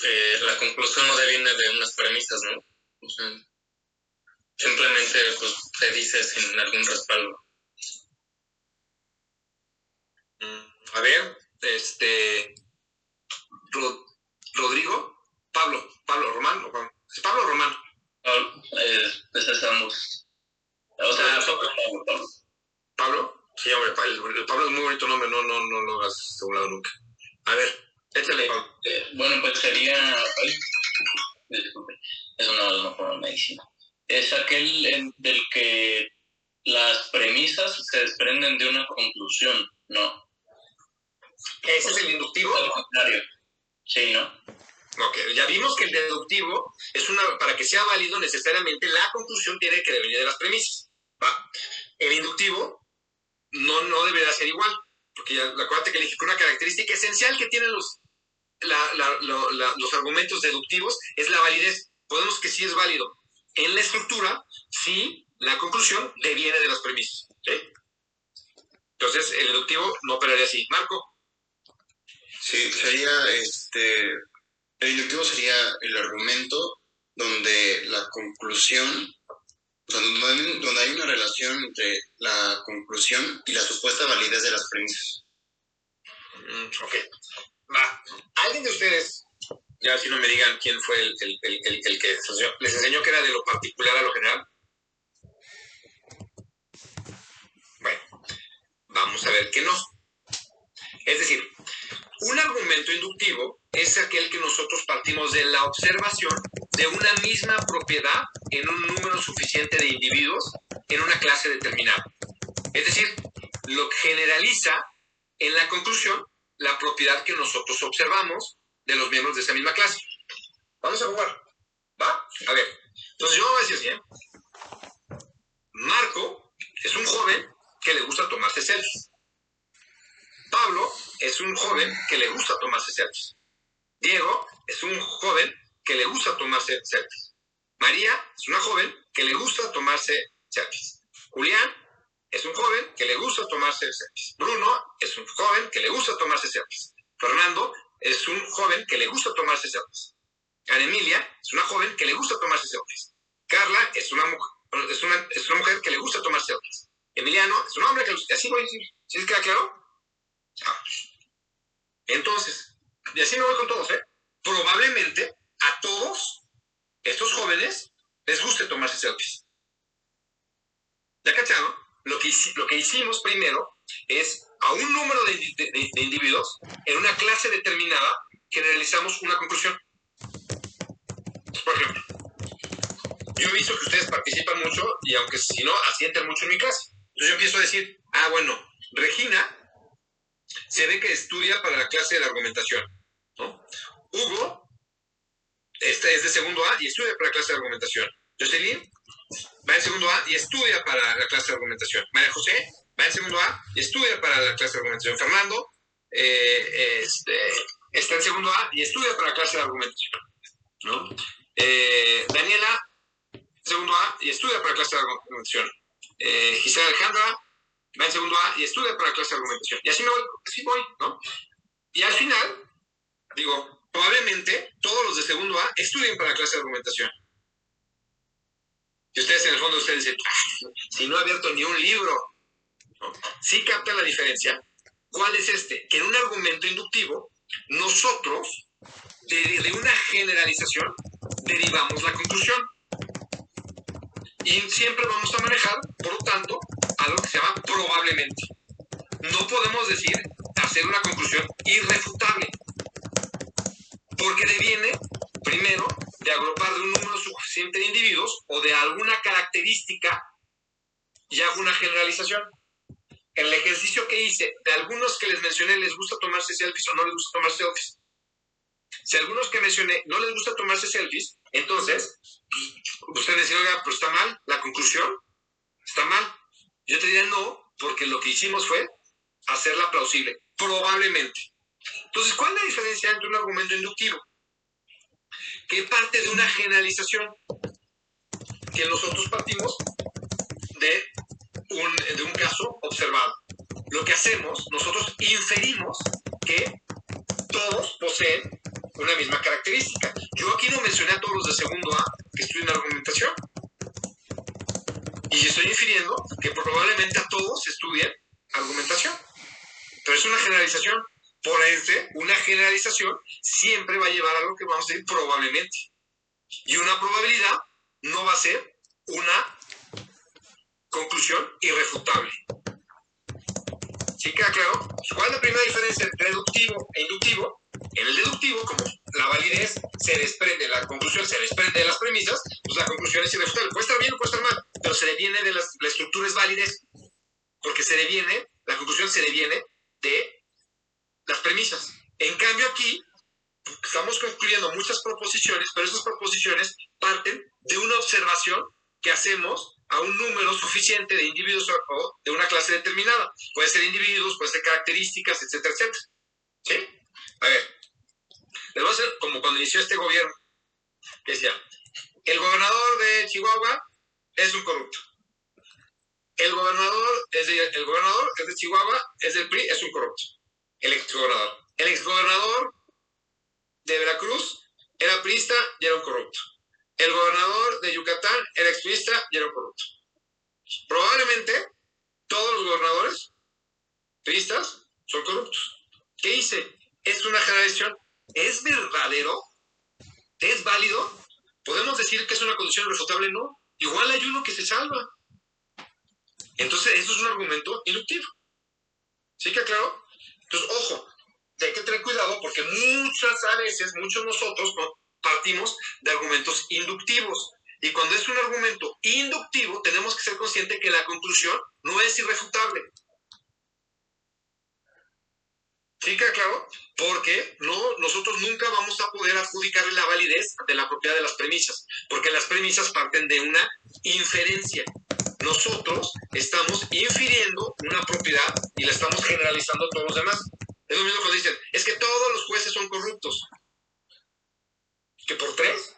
eh, la conclusión no deviene de unas premisas, ¿no? simplemente pues, se dice sin algún respaldo. Mm, a ver, este. Rodrigo, Pablo, Pablo Román, o ¿Es Pablo Román? Pablo, eh, pues estamos. O sea, Pablo. ¿Pablo? Sí, hombre, el, Pablo es muy bonito nombre, no, no, no lo un lado nunca. A ver, échale, Pablo. Eh, bueno, pues sería. disculpe, eso no, no por medicina. Es aquel del que las premisas se desprenden de una conclusión, ¿no? ¿Ese es el inductivo? Al contrario. Sí, ¿no? Ok, ya vimos que el deductivo es una, para que sea válido necesariamente la conclusión tiene que devenir de las premisas. El inductivo no, no debería ser igual, porque ya acuérdate que que una característica esencial que tienen los, los argumentos deductivos es la validez. Podemos que sí es válido. En la estructura, sí, la conclusión deviene de las premisas. Entonces, el deductivo no operaría así. Marco. Sí, sería este. El inductivo sería el argumento donde la conclusión donde, hay una relación entre la conclusión y la supuesta validez de las premisas. Mm, ok. Va. ¿Alguien de ustedes, ya si no me digan quién fue el, el, el, el que les enseñó que era de lo particular a lo general? Bueno, vamos a ver que no. Es decir, un argumento inductivo es aquel que nosotros partimos de la observación de una misma propiedad en un número suficiente de individuos en una clase determinada. Es decir, lo que generaliza en la conclusión la propiedad que nosotros observamos de los miembros de esa misma clase. Vamos a jugar. ¿Va? A ver. Entonces yo voy a decir así, ¿eh? Marco es un joven que le gusta tomarse selfies. Pablo es un joven que le gusta tomarse selfies. Diego es un joven que le gusta tomarse selfies. María es una joven que le gusta tomarse selfies. Julián es un joven que le gusta tomarse selfies. Bruno es un joven que le gusta tomarse selfies. Fernando es un joven que le gusta tomarse selfies. Ana Emilia es una joven que le gusta tomarse selfies. Carla es una, una, es una mujer que le gusta tomarse selfies. Emiliano es un hombre que. Así voy a decir. ¿Sí queda claro? Entonces, y así me voy con todos, ¿eh? Probablemente a todos estos jóvenes les guste tomarse selfies. ¿Ya cachado? lo que, hicimos primero es a un número de, de- de individuos en una clase determinada generalizamos una conclusión. Por ejemplo, yo he visto que ustedes participan mucho y aunque si no, asienten mucho en mi clase. Entonces yo empiezo a decir, ah, bueno, Regina se ve que estudia para la clase de argumentación. ¿no? Hugo este es de segundo A y estudia para la clase de argumentación. Jocelyn va en segundo A y estudia para la clase de argumentación. María José va en segundo A y estudia para la clase de argumentación. Fernando eh, este, está en segundo A y estudia para la clase de argumentación. ¿no? Eh, Daniela, segundo A y estudia para la clase de argumentación. Eh, Gisela Alejandra va en segundo A y estudia para la clase de argumentación. Y así me voy, así voy, ¿no? Y al final, digo, probablemente todos los de segundo A estudien para la clase de argumentación. Y ustedes en el fondo ustedes dicen, "Ah, si no he abierto ni un libro. ¿sí captan la diferencia? ¿Cuál es este? Que en un argumento inductivo, nosotros, de, de una generalización, derivamos la conclusión. Y siempre vamos a manejar, por lo tanto, algo que se llama probablemente. No podemos decir, hacer una conclusión irrefutable porque deviene, primero, de agrupar un número suficiente de individuos o de alguna característica y hago una generalización. En el ejercicio que hice, de algunos que les mencioné, les gusta tomarse selfies o no les gusta tomar selfies. Si algunos que mencioné no les gusta tomarse selfies, entonces, pues, ustedes dicen, oiga, pero está mal, la conclusión está mal. Yo te diría no, porque lo que hicimos fue hacerla plausible, probablemente. Entonces, ¿cuál es la diferencia entre un argumento inductivo? Que parte de una generalización, que nosotros partimos de un, de un caso observado. Lo que hacemos, nosotros inferimos que todos poseen una misma característica. Yo aquí no mencioné a todos los de segundo A que estudian argumentación. Y estoy infiriendo que probablemente a todos estudien argumentación. Pero es una generalización. Por ende, una generalización siempre va a llevar a algo que vamos a decir probablemente. Y una probabilidad no va a ser una conclusión irrefutable. ¿Sí queda claro? ¿Cuál es la primera diferencia entre deductivo e inductivo? En el deductivo, como la validez se desprende, la conclusión se desprende de las premisas, pues la conclusión es irrefutable. Puede estar bien o puede estar mal, pero se deviene de las, la estructura es validez, porque se deviene, la conclusión se deviene de las premisas. En cambio aquí, estamos concluyendo muchas proposiciones, pero esas proposiciones parten de una observación que hacemos a un número suficiente de individuos o, de una clase determinada. Puede ser individuos, puede ser características, etcétera, etcétera. ¿Sí? A ver, les voy a hacer como cuando inició este gobierno, que decía, el gobernador de Chihuahua es un corrupto. El gobernador es de, el gobernador es de Chihuahua, es del PRI, es un corrupto. El exgobernador. El exgobernador de Veracruz era priista y era un corrupto. El gobernador de Yucatán era expriista y era un corrupto. Probablemente todos los gobernadores priistas son corruptos. ¿Qué hice? Es una generalización. ¿Es verdadero? ¿Es válido? ¿Podemos decir que es una condición irrefutable? No. Igual hay uno que se salva. Entonces, eso es un argumento inductivo. ¿Sí que claro? Entonces, ojo, hay que tener cuidado porque muchas a veces, muchos nosotros ¿no? partimos de argumentos inductivos. Y cuando es un argumento inductivo, tenemos que ser conscientes que la conclusión no es irrefutable. ¿Sí claro? Porque no, nosotros nunca vamos a poder adjudicarle la validez de la propiedad de las premisas, porque las premisas parten de una inferencia. Nosotros estamos infiriendo una propiedad y la estamos generalizando a todos los demás. Es lo mismo cuando dicen, es que todos los jueces son corruptos. ¿Que por tres?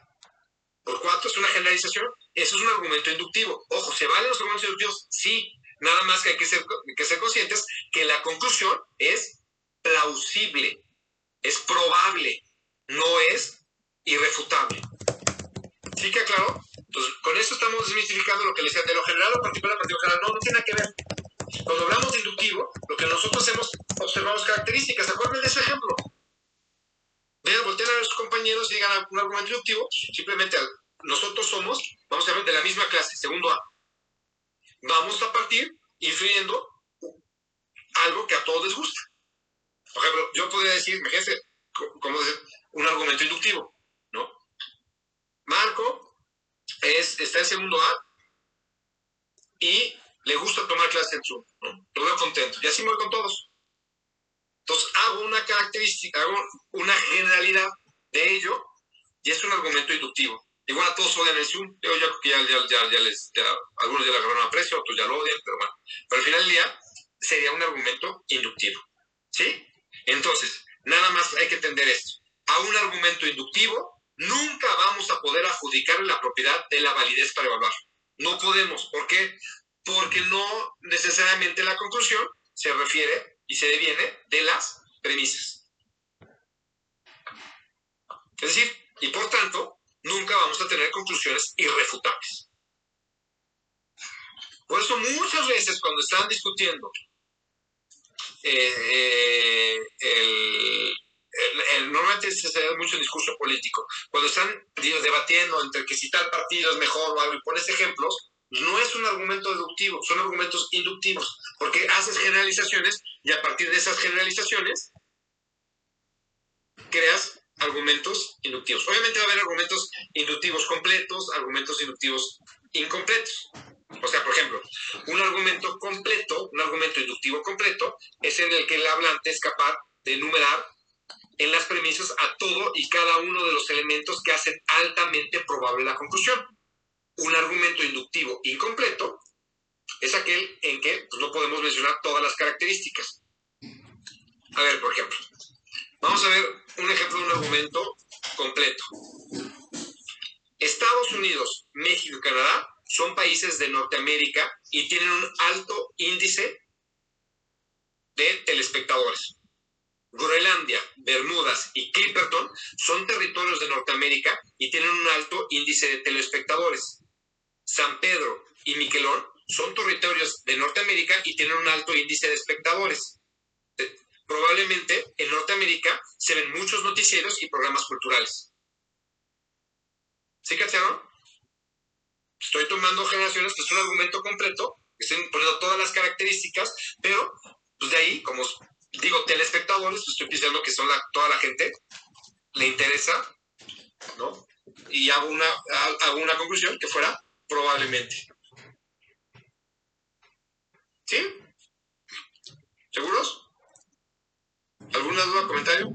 ¿Por cuatro? Es una generalización. Eso es un argumento inductivo. Ojo, ¿se valen los argumentos inductivos? Sí. Nada más que hay que ser, que ser conscientes que la conclusión es plausible, es probable, no es irrefutable. ¿Sí queda claro? Entonces, con eso estamos desmitificando lo que les decía de lo general o particular, particular general. No, no tiene nada que ver. Cuando hablamos de inductivo, lo que nosotros hacemos, observamos características. Acuérdense de ese ejemplo. Vean, volteen a sus compañeros y digan un argumento inductivo. Simplemente nosotros somos, vamos a ver, de la misma clase, segundo A. Vamos a partir influyendo algo que a todos les gusta. Por ejemplo, yo podría decir, imagínense, co- como un argumento inductivo, ¿no? Marco es, está en segundo A y le gusta tomar clases en Zoom, ¿no? Lo veo contento. Y así me voy con todos. Entonces hago una característica, hago una generalidad de ello y es un argumento inductivo. Igual a todos odian el Zoom. Yo ya, ya, ya, ya, les, algunos ya le agarraron aprecio, otros ya lo odian, pero bueno. Pero al final del día sería un argumento inductivo. ¿Sí? Entonces, nada más hay que entender esto. A un argumento inductivo nunca vamos a poder adjudicarle la propiedad de la validez para evaluar. No podemos. ¿Por qué? Porque no necesariamente la conclusión se refiere y se deviene de las premisas. Es decir, y por tanto, nunca vamos a tener conclusiones irrefutables. Por eso muchas veces cuando están discutiendo eh, eh, el, normalmente se da mucho discurso político, cuando están debatiendo entre que si tal partido es mejor o algo y pones ejemplos, no es un argumento deductivo, son argumentos inductivos, porque haces generalizaciones y a partir de esas generalizaciones creas argumentos inductivos. Obviamente va a haber argumentos inductivos completos, argumentos inductivos incompletos. O sea, por ejemplo, un argumento completo, un argumento inductivo completo, es en el que el hablante es capaz de enumerar en las premisas a todo y cada uno de los elementos que hacen altamente probable la conclusión. Un argumento inductivo incompleto es aquel en que pues, no podemos mencionar todas las características. A ver, por ejemplo, vamos a ver un ejemplo de un argumento completo. Estados Unidos, México y Canadá son países de Norteamérica y tienen un alto índice de telespectadores. Groenlandia, Bermudas y Clipperton son territorios de Norteamérica y tienen un alto índice de telespectadores. San Pedro y Miquelón son territorios de Norteamérica y tienen un alto índice de espectadores. Eh, Probablemente en Norteamérica se ven muchos noticieros y programas culturales. ¿Sí cacharon? Estoy tomando generaciones que es un argumento completo, estoy poniendo todas las características, pero pues de ahí, como digo, telespectadores, pues estoy diciendo que son la- toda la gente, le interesa, ¿no? Y hago una, ha- hago una conclusión que fuera probablemente. ¿Sí? ¿Seguros? ¿Alguna duda, comentario?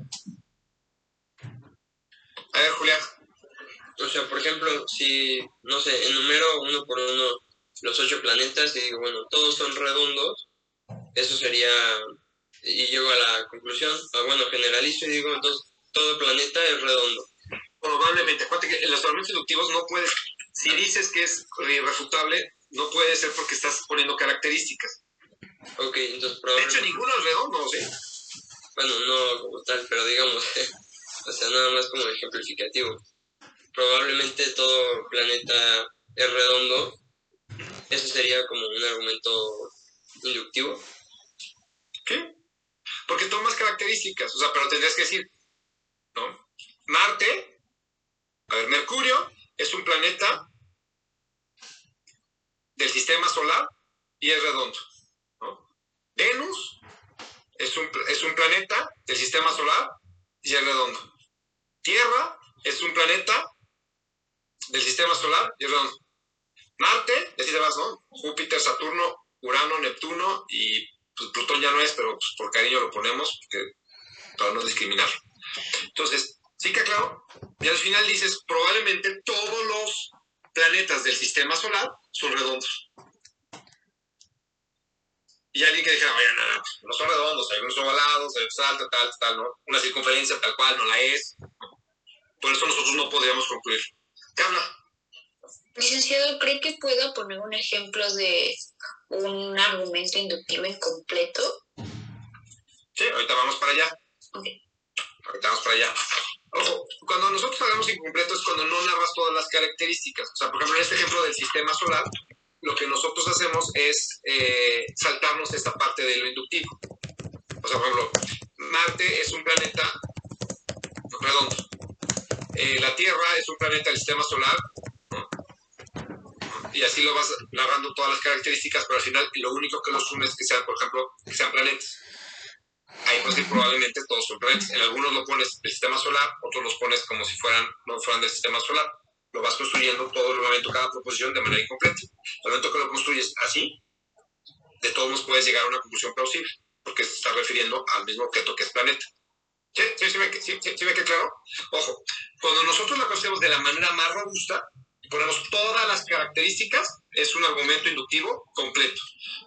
A ver, Julián. O sea, por ejemplo, si, no sé, enumero uno por uno los ocho planetas y digo, bueno, todos son redondos, eso sería, y llego a la conclusión, ah, bueno, generalizo y digo, entonces, todo planeta es redondo. Probablemente. Acuérdate que en los argumentos inductivos no puedes, si dices que es irrefutable, no puede ser porque estás poniendo características. Ok, entonces De hecho, probablemente, ninguno es redondo, ¿sí? bueno, no como tal, pero digamos, o sea, nada más como ejemplificativo. Probablemente todo planeta es redondo, eso sería como un argumento inductivo. ¿Qué? Porque tomas características, o sea, pero tendrías que decir, ¿no? Marte, a ver, Mercurio es un planeta del sistema solar y es redondo. Venus es un, es un planeta del sistema solar y es redondo. Tierra es un planeta del sistema solar redondo. Marte, así te vas, ¿no? Júpiter, Saturno, Urano, Neptuno y pues, Plutón ya no es, pero pues, por cariño lo ponemos para no discriminar. Entonces, ¿sí que claro? Y al final dices, probablemente todos los planetas del sistema solar son redondos. Y alguien que dijera, oye, no, no, pues, no son redondos, hay unos ovalados, hay tal, tal, tal, tal, ¿no? Una circunferencia tal cual no la es. Por eso nosotros no podríamos concluir. Carla, Licenciado, ¿cree que pueda poner un ejemplo de un argumento inductivo incompleto? Sí, ahorita vamos para allá. Ok. Ahorita vamos para allá. Ojo, cuando nosotros hablamos incompleto es cuando no narras todas las características. O sea, por ejemplo, en este ejemplo del sistema solar, lo que nosotros hacemos es eh, saltarnos esta parte de lo inductivo. O sea, por ejemplo, Marte es un planeta redondo. Eh, la Tierra es un planeta del sistema solar. y así lo vas narrando todas las características, pero al final lo único que los une es que sean, por ejemplo, que sean planetas. Ahí pues sí, probablemente todos son planetas. En algunos lo pones del sistema solar, otros los pones como si fueran, no fueran del sistema solar. Lo vas construyendo todo el momento, cada proposición de manera incompleta. Al momento que lo construyes así, de todos modos puedes llegar a una conclusión plausible, porque se está refiriendo al mismo objeto que es planeta. ¿Sí? ¿Sí, sí, me, sí, sí, me queda claro? Ojo, cuando nosotros lo conocemos de la manera más robusta, ponemos todas las características, es un argumento inductivo completo.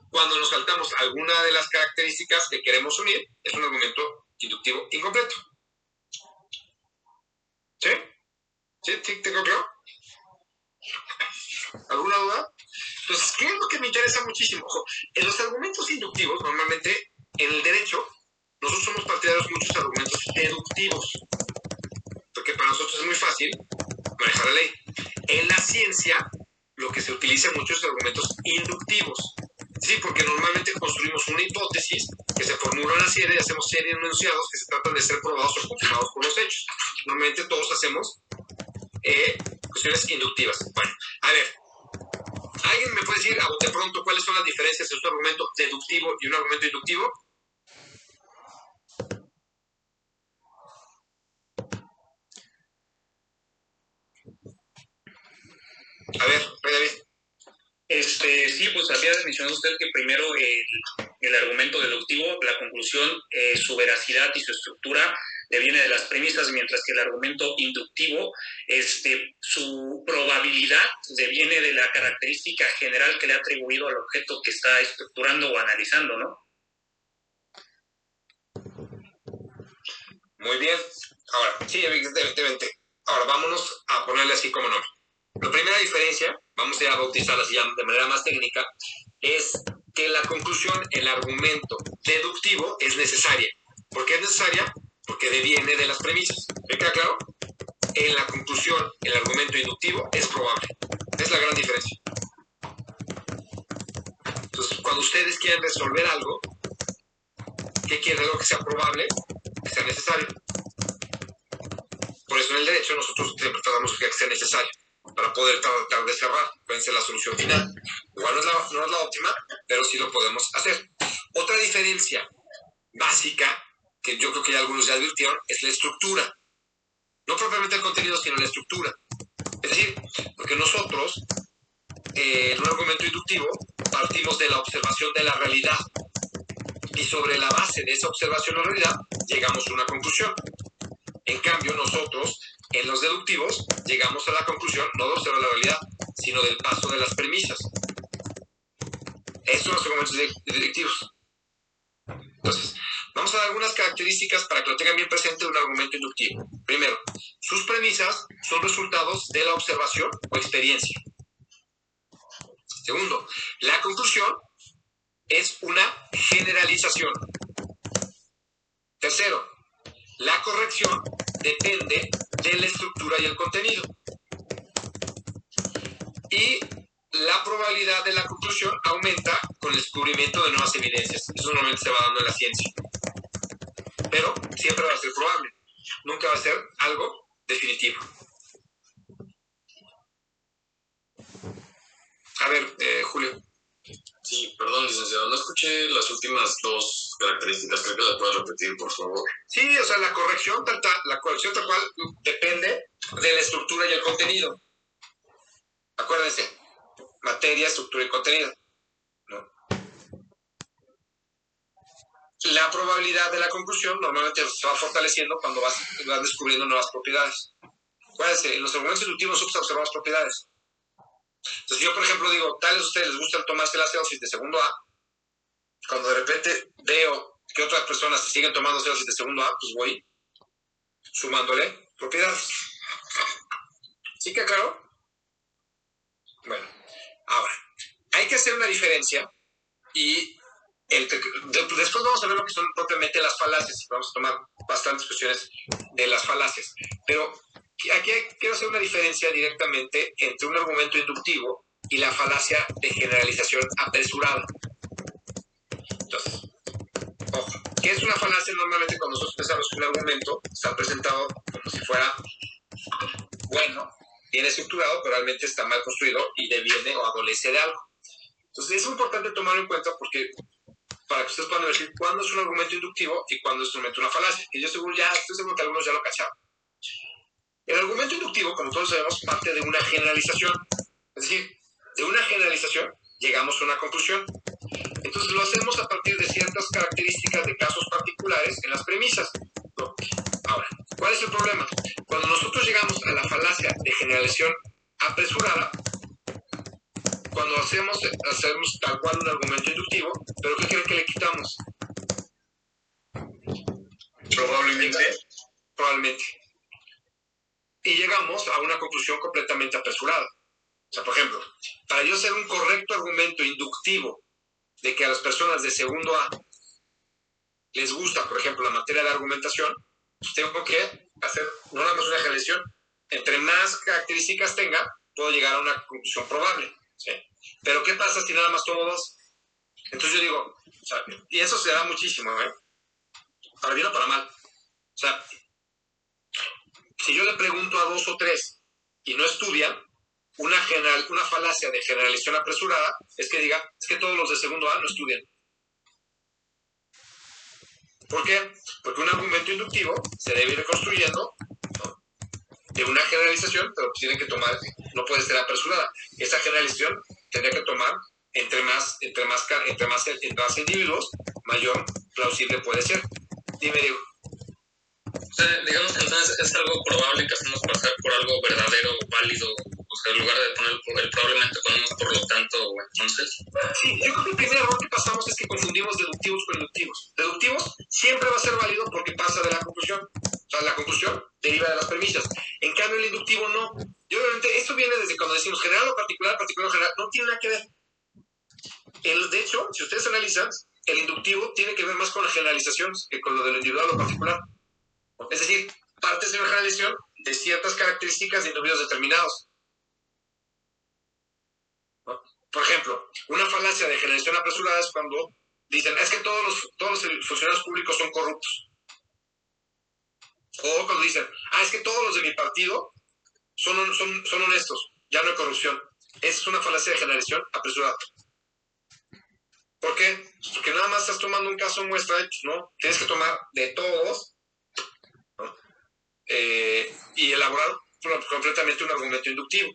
Cuando nos saltamos alguna de las características que queremos unir, es un argumento inductivo incompleto. ¿Sí? ¿Sí? ¿Sí? ¿Tengo claro? ¿Alguna duda? Entonces, ¿qué es lo que me interesa muchísimo? Ojo, en los argumentos inductivos, normalmente en el derecho, nosotros somos partidarios de muchos argumentos deductivos, porque para nosotros es muy fácil manejar la ley. En la ciencia, lo que se utiliza mucho es argumentos inductivos. Sí, porque normalmente construimos una hipótesis que se formula en la serie y hacemos series de enunciados que se tratan de ser probados o confirmados por los hechos. Normalmente todos hacemos eh, cuestiones inductivas. Bueno, a ver, ¿alguien me puede decir a bote pronto cuáles son las diferencias entre un argumento deductivo y un argumento inductivo? A ver, David. Este, sí, pues había mencionado usted que primero el, el argumento deductivo, la conclusión, eh, su veracidad y su estructura deviene de las premisas, mientras que el argumento inductivo, este, su probabilidad deviene de la característica general que le ha atribuido al objeto que está estructurando o analizando, ¿no? Muy bien. Ahora, sí, evidentemente. Ahora, vámonos a ponerle así como nombre. La primera diferencia, vamos a bautizarla así ya de manera más técnica, es que la conclusión, el argumento deductivo es necesaria. ¿Por qué es necesaria? Porque deviene de las premisas. ¿Me queda claro? En la conclusión, el argumento inductivo es probable. Es la gran diferencia. Entonces, cuando ustedes quieren resolver algo, ¿qué quieren? Algo que sea probable, que sea necesario. Por eso en el derecho nosotros siempre tratamos que sea necesario para poder tratar de cerrar, puede ser la solución final. Igual no es, la, no es la óptima, pero sí lo podemos hacer. Otra diferencia básica, que yo creo que ya algunos ya advirtieron, es la estructura. No propiamente el contenido, sino la estructura. Es decir, porque nosotros, eh, en un argumento inductivo, partimos de la observación de la realidad. Y sobre la base de esa observación de la realidad, llegamos a una conclusión. En cambio, nosotros en los deductivos llegamos a la conclusión no de observar la realidad, sino del paso de las premisas. Estos son los argumentos deductivos. Entonces, vamos a dar algunas características para que lo tengan bien presente un argumento inductivo. Primero, sus premisas son resultados de la observación o experiencia. Segundo, la conclusión es una generalización. Tercero, la corrección depende de la estructura y el contenido. Y la probabilidad de la conclusión aumenta con el descubrimiento de nuevas evidencias. Eso normalmente se va dando en la ciencia. Pero siempre va a ser probable. Nunca va a ser algo definitivo. A ver, eh, Julio. Sí, perdón, licenciado, no escuché las últimas dos características. Creo que las puedes repetir, por favor. Sí, o sea, la corrección, tal, la corrección tal cual depende de la estructura y el contenido. Acuérdense, materia, estructura y contenido. La probabilidad de la conclusión normalmente se va fortaleciendo cuando vas, vas descubriendo nuevas propiedades. Acuérdense, en los argumentos inductivos nosotros observamos propiedades. Entonces yo, por ejemplo, digo, tales de ustedes les gusta tomarse la celsis de segundo A, cuando de repente veo que otras personas siguen tomando celsis de segundo A, pues voy sumándole propiedades. ¿Sí que claro? Bueno, ahora, hay que hacer una diferencia y después vamos a ver lo que son propiamente las falacias. Vamos a tomar bastantes cuestiones de las falacias. Pero aquí quiero hacer una diferencia directamente entre un argumento inductivo y la falacia de generalización apresurada. Entonces, ojo, ¿qué es una falacia? Normalmente cuando nosotros pensamos que un argumento está presentado como si fuera bueno, bien estructurado, pero realmente está mal construido y deviene o adolece de algo. Entonces es importante tomarlo en cuenta porque para que ustedes puedan decir cuándo es un argumento inductivo y cuándo es un una falacia. Y yo seguro ya, estoy seguro que algunos ya lo cacharon. El argumento inductivo, como todos sabemos, parte de una generalización. Es decir, de una generalización llegamos a una conclusión. Entonces lo hacemos a partir de ciertas características de casos particulares en las premisas. Ahora, ¿cuál es el problema? Cuando nosotros llegamos a la falacia de generalización apresurada, cuando hacemos, hacemos tal cual un argumento inductivo, pero ¿qué creen que le quitamos? Probablemente. Probablemente. Y llegamos a una conclusión completamente apresurada. O sea, por ejemplo, para yo hacer un correcto argumento inductivo de que a las personas de segundo A les gusta, por ejemplo, la materia de argumentación, pues tengo que hacer no nada más una generalización. Entre más características tenga, puedo llegar a una conclusión probable. ¿sí? Pero ¿qué pasa si nada más tomo dos? Entonces yo digo, y eso se da muchísimo, ¿eh? Para bien o para mal. O sea, si yo le pregunto a dos o tres y no estudian, una, general, una falacia de generalización apresurada es que diga, es que todos los de segundo A no estudian. ¿Por qué? Porque un argumento inductivo se debe ir construyendo de una generalización, pero tiene que tomar, no puede ser apresurada. Esa generalización tendría que tomar entre más, entre más, entre más, entre más individuos, mayor plausible puede ser. Dime, Diego. Sea, digamos que entonces es algo probable que hacemos pasar por algo verdadero, válido, o sea, en lugar de poner el, probablemente ponemos por lo tanto, entonces. Sí, yo creo que el primer error que pasamos es que confundimos deductivos con inductivos. Deductivos siempre va a ser válido porque pasa de la conclusión. O sea, la conclusión deriva de las premisas. En cambio, el inductivo no. Y obviamente, esto viene desde cuando decimos general o particular, particular o general. No tiene nada que ver. El, de hecho, si ustedes analizan, el inductivo tiene que ver más con la generalización que con lo del individual o particular. Es decir, partes de una generalización de ciertas características de individuos determinados. Por ejemplo, una falacia de generación apresurada es cuando dicen, es que todos los, todos funcionarios públicos son corruptos. O cuando dicen, ah, es que todos los de mi partido son, son, son honestos, ya no hay corrupción. Esa es una falacia de generación apresurada. ¿Por qué? Porque nada más estás tomando un caso muestra, ¿no? Tienes que tomar de todos. Eh, y elaborar completamente un argumento inductivo.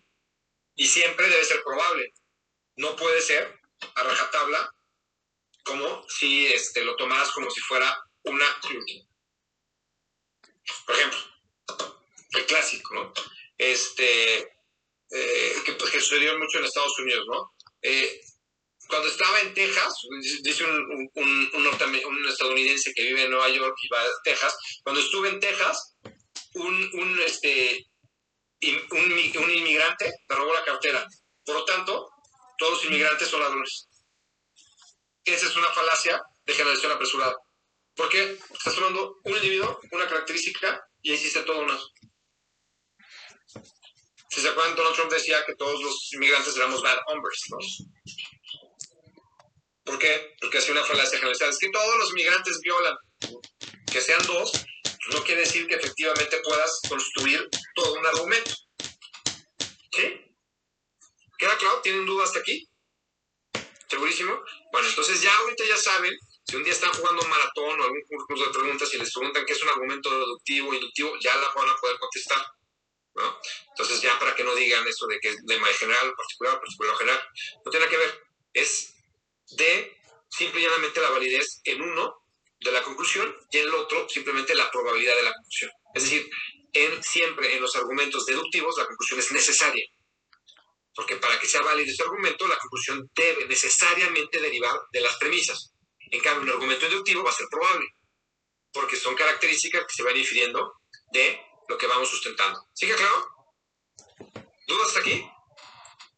Y siempre debe ser probable. No puede ser a rajatabla como si este, lo tomaras como si fuera una Por ejemplo, el clásico, ¿no? Este, eh, que, pues, que sucedió mucho en Estados Unidos, ¿no? Eh, cuando estaba en Texas, dice un, un, un, un, estadounidense que vive en Nueva York y va a Texas, cuando estuve en Texas, un, un, este, un, inmigrante me robó la cartera. Por lo tanto, todos los inmigrantes son ladrones. Esa es una falacia de generación apresurada. ¿Por qué? Estás tomando un individuo, una característica, y hiciste todo una. Si se acuerdan, Donald Trump decía que todos los inmigrantes éramos bad hombres, ¿no? ¿Por qué? Porque hace una falacia generalizada. Es que todos los migrantes violan. Que sean dos, no quiere decir que efectivamente puedas construir todo un argumento. ¿Sí? ¿Queda claro? ¿Tienen dudas hasta aquí? ¿Segurísimo? Bueno, entonces ya ahorita ya saben, si un día están jugando un maratón o algún curso de preguntas y les preguntan qué es un argumento deductivo o inductivo, ya la van a poder contestar. ¿no? Entonces ya para que no digan eso de que de general, particular, particular general, no tiene que ver. Es de simple y llanamente la validez en uno de la conclusión y en el otro simplemente la probabilidad de la conclusión. Es decir, en, siempre en los argumentos deductivos la conclusión es necesaria. Porque para que sea válido ese argumento, la conclusión debe necesariamente derivar de las premisas. En cambio, un argumento inductivo va a ser probable, porque son características que se van infiriendo de lo que vamos sustentando. ¿Sigue claro? ¿Dudas hasta aquí?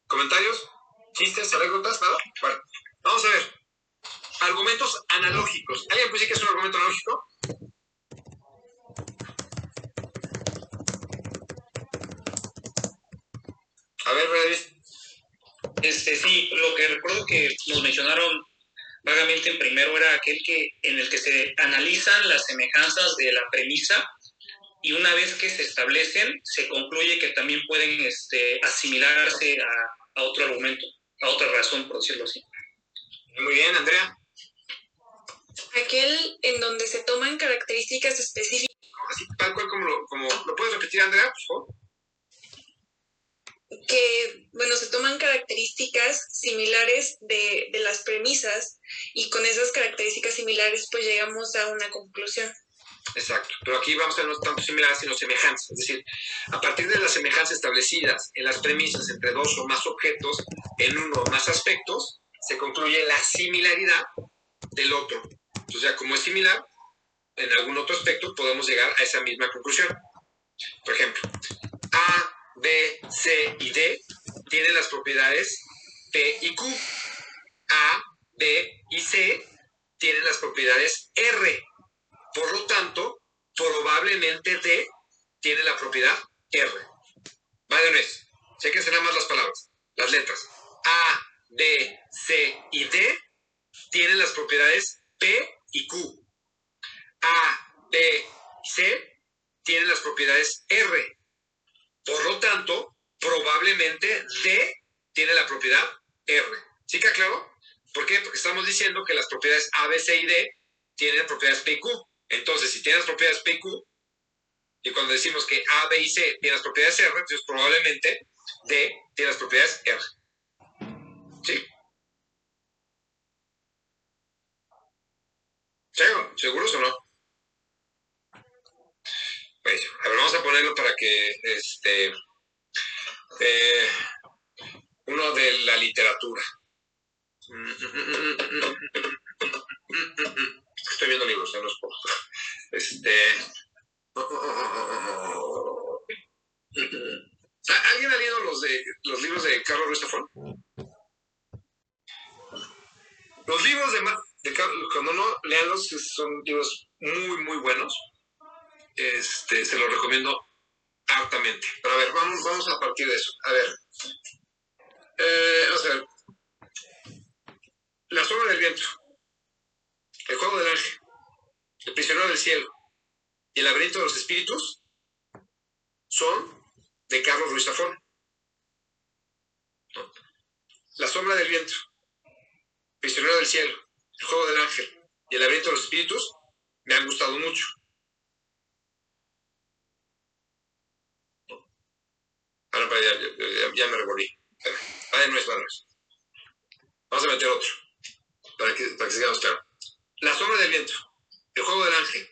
¿Comentarios? ¿Chistes? ¿Anécdotas? ¿Nada? Bueno. Vamos a ver. Argumentos analógicos. ¿Alguien puede decir que es un argumento analógico? A ver. Este, sí, lo que recuerdo que nos mencionaron vagamente en primero era aquel que en el que se analizan las semejanzas de la premisa y una vez que se establecen, se concluye que también pueden este, asimilarse a, a otro argumento, a otra razón, por decirlo así. Muy bien, Andrea. Aquel en donde se toman características específicas Así, tal cual como lo, como, ¿lo puedes repetir, Andrea, por favor? que, bueno, se toman características similares de, de las premisas y con esas características similares pues llegamos a una conclusión. Exacto. Pero aquí vamos a ver no tanto similares, sino semejanzas. Es decir, a partir de las semejanzas establecidas en las premisas entre dos o más objetos, en uno o más aspectos, se concluye la similaridad del otro. Entonces, ya como es similar, en algún otro aspecto podemos llegar a esa misma conclusión. Por ejemplo, A, B, C y D tienen las propiedades P y Q. A, B y C tienen las propiedades R. Por lo tanto, probablemente D tiene la propiedad R. Va de una vez. Sé que serán más las palabras, las letras. A, B, C y D tienen las propiedades P y Q. A, B C tienen las propiedades R. Por lo tanto, probablemente D tiene la propiedad R. ¿Sí queda claro? ¿Por qué? Porque estamos diciendo que las propiedades A, B, C y D tienen propiedades P y Q. Entonces, si tienen las propiedades P y Q, y cuando decimos que A, B y C tienen las propiedades R, entonces probablemente D tiene las propiedades R. ¿Sí? ¿Seguro? ¿Seguros o no? Pues, a ver, vamos a ponerlo para que este eh, uno de la literatura. Estoy viendo libros, no es poco. Este. ¿Alguien ha leído los de los libros de Carlos Ruiz? Los libros de, de cuando no, leanlos, son libros muy, muy buenos. Este, se los recomiendo hartamente. Pero a ver, vamos, vamos a partir de eso. A ver. Eh, vamos a ver. La sombra del viento. El juego del ángel. El prisionero del cielo. Y el laberinto de los espíritus son de Carlos Ruiz Zafón. La sombra del viento. Prisionero del cielo. El juego del ángel. Y el laberinto de los espíritus me han gustado mucho. Ah, no, ya, ya- ya- me revolví. De nuez, va de nuez. Vamos a meter otro. Para que, para que sigamos claro. La sombra del viento. El juego del ángel.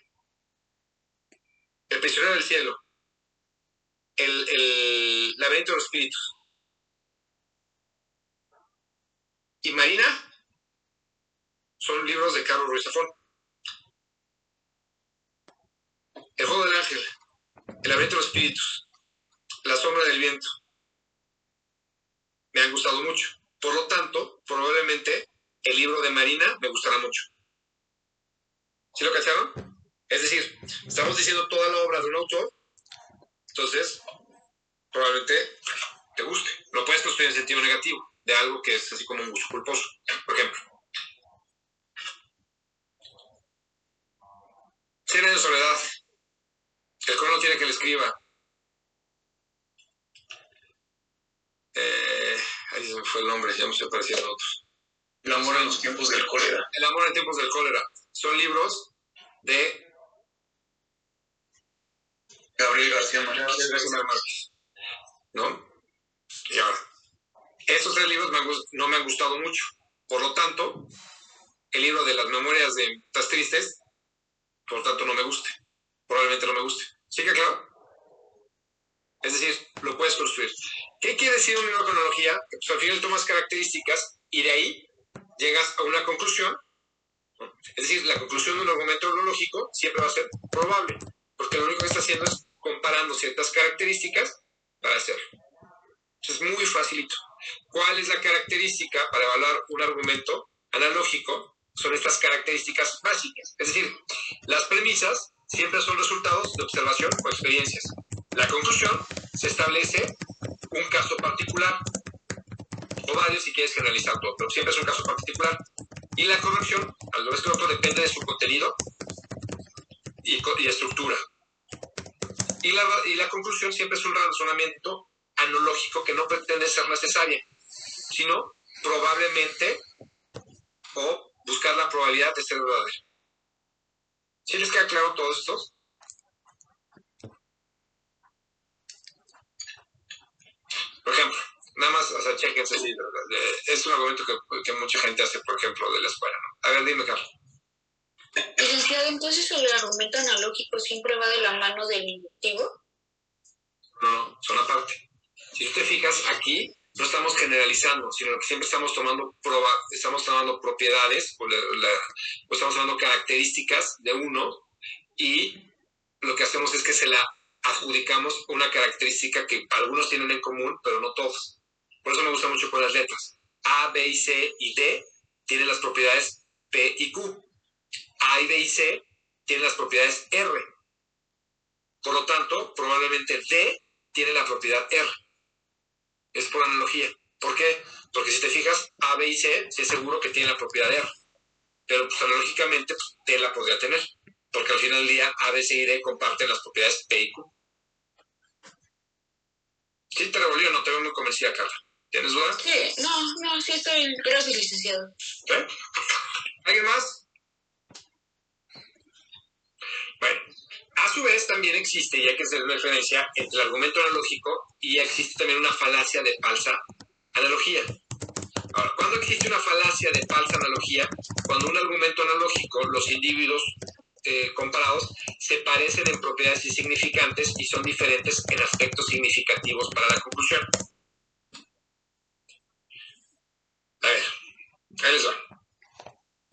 El prisionero del cielo. El, el laberinto de los espíritus. Y Marina son libros de Carlos Ruiz Zafón. El juego del ángel. El laberinto de los espíritus. La sombra del viento. Me han gustado mucho. Por lo tanto, probablemente el libro de Marina me gustará mucho. ¿Sí lo cacharon? Es decir, estamos diciendo toda la obra de un autor, entonces probablemente te guste. Lo puedes construir en sentido negativo, de algo que es así como un gusto culposo. Por ejemplo, Cien años de soledad. El crono tiene que le escriba. Eh, ahí se me fue el nombre, ya me estoy pareciendo a otros. El amor en los tiempos del cólera. El amor en tiempos del cólera. Son libros de Gabriel García Márquez. ¿No? Y ahora, esos tres libros me han gus- no me han gustado mucho. Por lo tanto, el libro de las memorias de Estás Tristes, por tanto, no me guste. Probablemente no me guste. ¿Sí que claro? Es decir, lo puedes construir. ¿Qué quiere decir un libro de cronología? Pues, al final tomas características y de ahí llegas a una conclusión. Es decir, la conclusión de un argumento lógico siempre va a ser probable, porque lo único que está haciendo es comparando ciertas características para hacerlo. Es muy facilito. ¿Cuál es la característica para evaluar un argumento analógico? Son estas características básicas. Es decir, las premisas siempre son resultados de observación o experiencias. La conclusión se establece un caso particular, o varios si quieres generalizar todo, pero siempre es un caso particular. Y la corrección, al resto del otro, depende de su contenido y, y estructura. Y la, y la conclusión siempre es un razonamiento analógico que no pretende ser necesaria, sino probablemente o buscar la probabilidad de ser verdadero. ¿Sí les queda claro todo esto? Por ejemplo, nada más, o sea, chequense, sí, es un argumento que, que, mucha gente hace, por ejemplo, de la escuela. ¿no? A ver, dime, Carlos. Licenciado, entonces el argumento analógico siempre va de la mano del inductivo. No, no, son aparte. Si tú te fijas aquí, no estamos generalizando, sino que siempre estamos tomando, proba, estamos tomando propiedades, o, estamos tomando características de uno y lo que hacemos es que se la adjudicamos una característica que algunos tienen en común, pero no todos. Por eso me gusta mucho con las letras. A, B y C y D tienen las propiedades P y Q. A y B y C tienen las propiedades R. Por lo tanto, probablemente D tiene la propiedad R. Es por analogía. ¿Por qué? Porque si te fijas, A, B y C, sí es seguro que tienen la propiedad R. Pero pues, analógicamente, pues, D la podría tener. Porque al final del día, A, B, C y D comparten las propiedades P y Q. ¿Sí te revolvió no te veo muy convencida, Carla? ¿Tienes dudas? Sí, no, no, sí estoy, gracias, licenciado. ¿Sí? ¿Alguien más? Bueno, a su vez también existe, ya que es una referencia entre el argumento analógico y existe también una falacia de falsa analogía. Ahora, ¿cuándo existe una falacia de falsa analogía? Cuando un argumento analógico, los individuos eh, comparados se parecen en propiedades insignificantes y son diferentes en aspectos significativos para la conclusión. A ver, ahí les.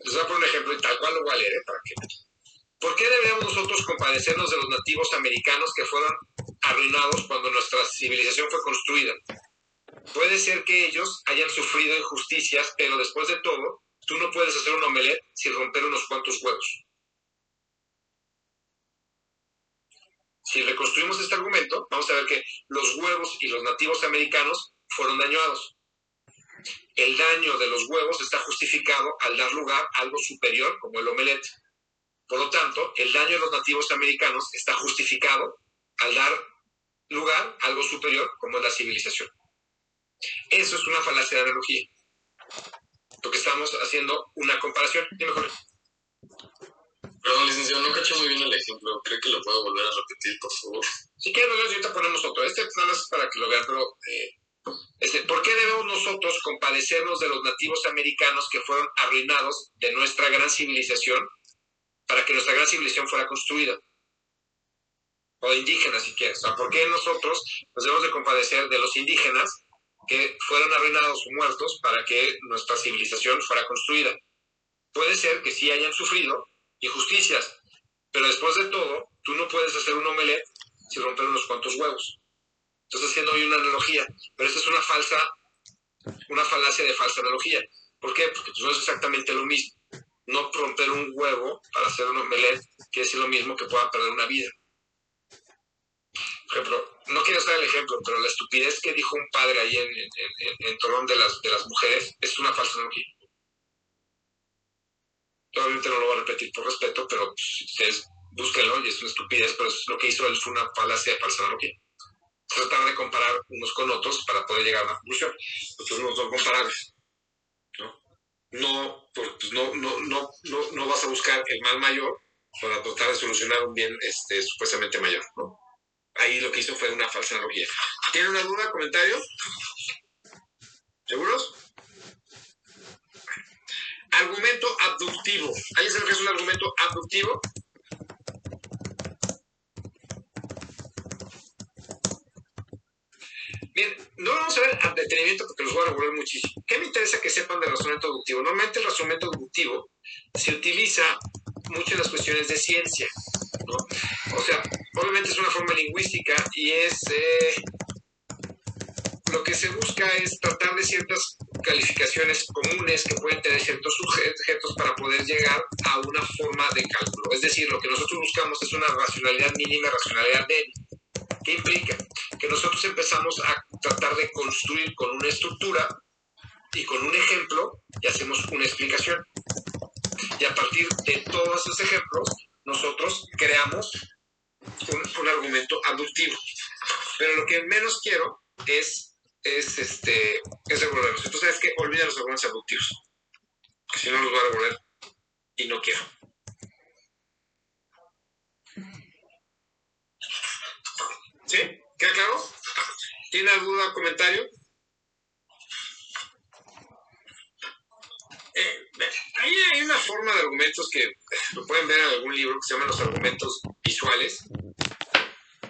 Les voy a poner un ejemplo y tal cual lo voy ¿eh? Para que... ¿Por qué debemos nosotros compadecernos de los nativos americanos que fueron arruinados cuando nuestra civilización fue construida? Puede ser que ellos hayan sufrido injusticias, pero después de todo, tú no puedes hacer un omelette sin romper unos cuantos huevos. Si reconstruimos este argumento, vamos a ver que los huevos y los nativos americanos fueron dañados. El daño de los huevos está justificado al dar lugar a algo superior como el omelette. Por lo tanto, el daño de los nativos americanos está justificado al dar lugar a algo superior como es la civilización. Eso es una falacia de analogía. Porque estamos haciendo una comparación. Dime, Jorge. Perdón, licenciado, no caché muy bien el ejemplo. ¿Cree que lo puedo volver a repetir, por favor? Si quieres, ahorita ponemos otro. Este nada más es para que lo vean, pero... Eh, este, ¿Por qué debemos nosotros compadecernos de los nativos americanos que fueron arruinados de nuestra gran civilización para que nuestra gran civilización fuera construida? O indígenas, si quieres. O ¿Por qué nosotros nos debemos de compadecer de los indígenas que fueron arruinados o muertos para que nuestra civilización fuera construida? Puede ser que sí hayan sufrido injusticias, pero después de todo, tú no puedes hacer un omelette sin romper unos cuantos huevos. Estás haciendo hoy una analogía, pero esta es una falsa, una falacia de falsa analogía. ¿Por qué? Porque no es exactamente lo mismo. No romper un huevo para hacer un omelette quiere decir lo mismo que pueda perder una vida. Por ejemplo, no quiero usar el ejemplo, pero la estupidez que dijo un padre ahí en, en, en, torno de las, de las mujeres es una falsa analogía. Obviamente no lo voy a repetir por respeto, pero pues, ustedes búsquenlo y es una estupidez, pero lo que hizo él fue una falacia de falsa analogía tratar de comparar unos con otros para poder llegar a una conclusión. Entonces no son comparables. ¿No? Pues no, no, no, no, no vas a buscar el mal mayor para tratar de solucionar un bien este, supuestamente mayor. ¿no? Ahí lo que hizo fue una falsa analogía. ¿Tienen una duda, comentario? ¿Seguros? Argumento abductivo. ¿Alguien sabe qué es un argumento abductivo? Bien, no vamos a ver a detenimiento porque los voy a revolver muchísimo. ¿Qué me interesa que sepan del razonamiento deductivo? Normalmente el razonamiento deductivo se utiliza mucho en las cuestiones de ciencia, ¿no? O sea, obviamente es una forma lingüística y es... Eh, lo que se busca es tratar de ciertas calificaciones comunes que pueden tener ciertos sujetos para poder llegar a una forma de cálculo. Es decir, lo que nosotros buscamos es una racionalidad mínima, racionalidad débil. ¿Qué implica? Que nosotros empezamos a tratar de construir con una estructura y con un ejemplo y hacemos una explicación. Y a partir de todos esos ejemplos, nosotros creamos un, argumento abductivo. Pero lo que menos quiero es, es, este, es devolverlos. Entonces, ¿sabes qué? Olvida los argumentos abductivos. Que si no los voy a devolver y no quiero. ¿Sí? ¿Queda claro? ¿Tiene alguna o comentario? Eh, ahí hay una forma de argumentos que lo pueden ver en algún libro que se llaman los argumentos visuales,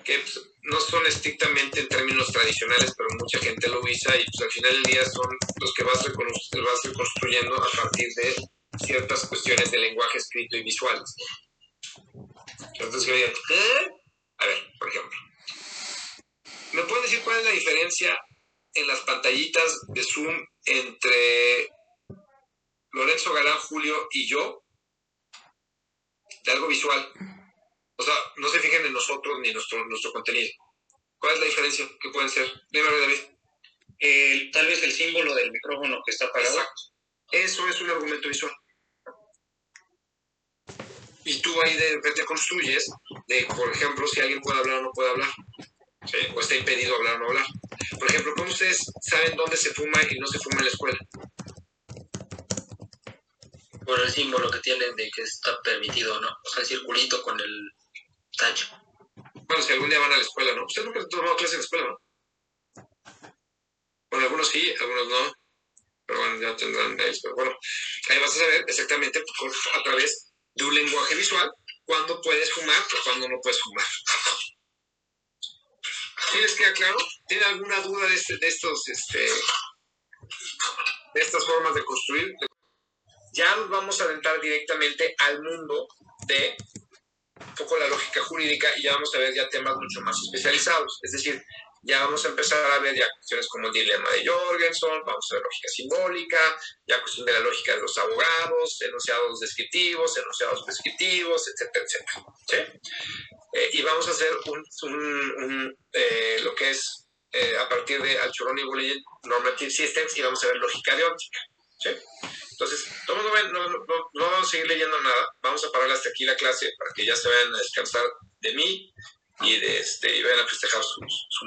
que pues, no son estrictamente en términos tradicionales, pero mucha gente lo usa y pues, al final del día son los que vas, vas reconstruyendo a partir de ciertas cuestiones de lenguaje escrito y visuales. Entonces, ¿qué? A ver, por ejemplo, ¿me pueden decir cuál es la diferencia en las pantallitas de Zoom entre Lorenzo Galán, Julio y yo? De algo visual. O sea, no se fijen en nosotros ni en nuestro, nuestro contenido. ¿Cuál es la diferencia que pueden ser? Dime, David. El- tal vez el símbolo del micrófono que está apagado. Exacto. Eso es un argumento visual. Y tú ahí de repente construyes de, por ejemplo, si alguien puede hablar o no puede hablar. O está impedido hablar o no hablar. Por ejemplo, ¿cómo ustedes saben dónde se fuma y no se fuma en la escuela? por el símbolo que tienen de que está permitido, ¿no? O sea, el circulito con el tacho. Bueno, si algún día van a la escuela, ¿no? Ustedes nunca han tomado clases en la escuela, ¿no? Bueno, algunos sí, algunos no. Pero bueno, ya tendrán de Pero bueno, ahí vas a saber exactamente a través de un lenguaje visual cuándo puedes fumar o cuándo no puedes fumar. ¿Sí les queda claro? ¿Tiene alguna duda de, este- de estos, este, de estas formas de construir? Ya nos vamos a adentrar directamente al mundo de un poco la lógica jurídica y ya vamos a ver ya temas mucho más especializados. Es decir, ya vamos a empezar a ver ya cuestiones como el dilema de Jorgensen, vamos a ver lógica simbólica, ya cuestión de la lógica de los abogados, enunciados descriptivos, enunciados prescriptivos, etcétera, etcétera. ¿sí? Eh, y vamos a hacer un, eh, lo que es eh, a partir de Alchurón y Boolean Normative Systems y vamos a ver lógica de óptica. ¿sí? Entonces, no, no, no- no vamos a seguir leyendo nada, vamos a parar hasta aquí la clase para que ya se vayan a descansar de mí y, de este, y vayan a festejar su, su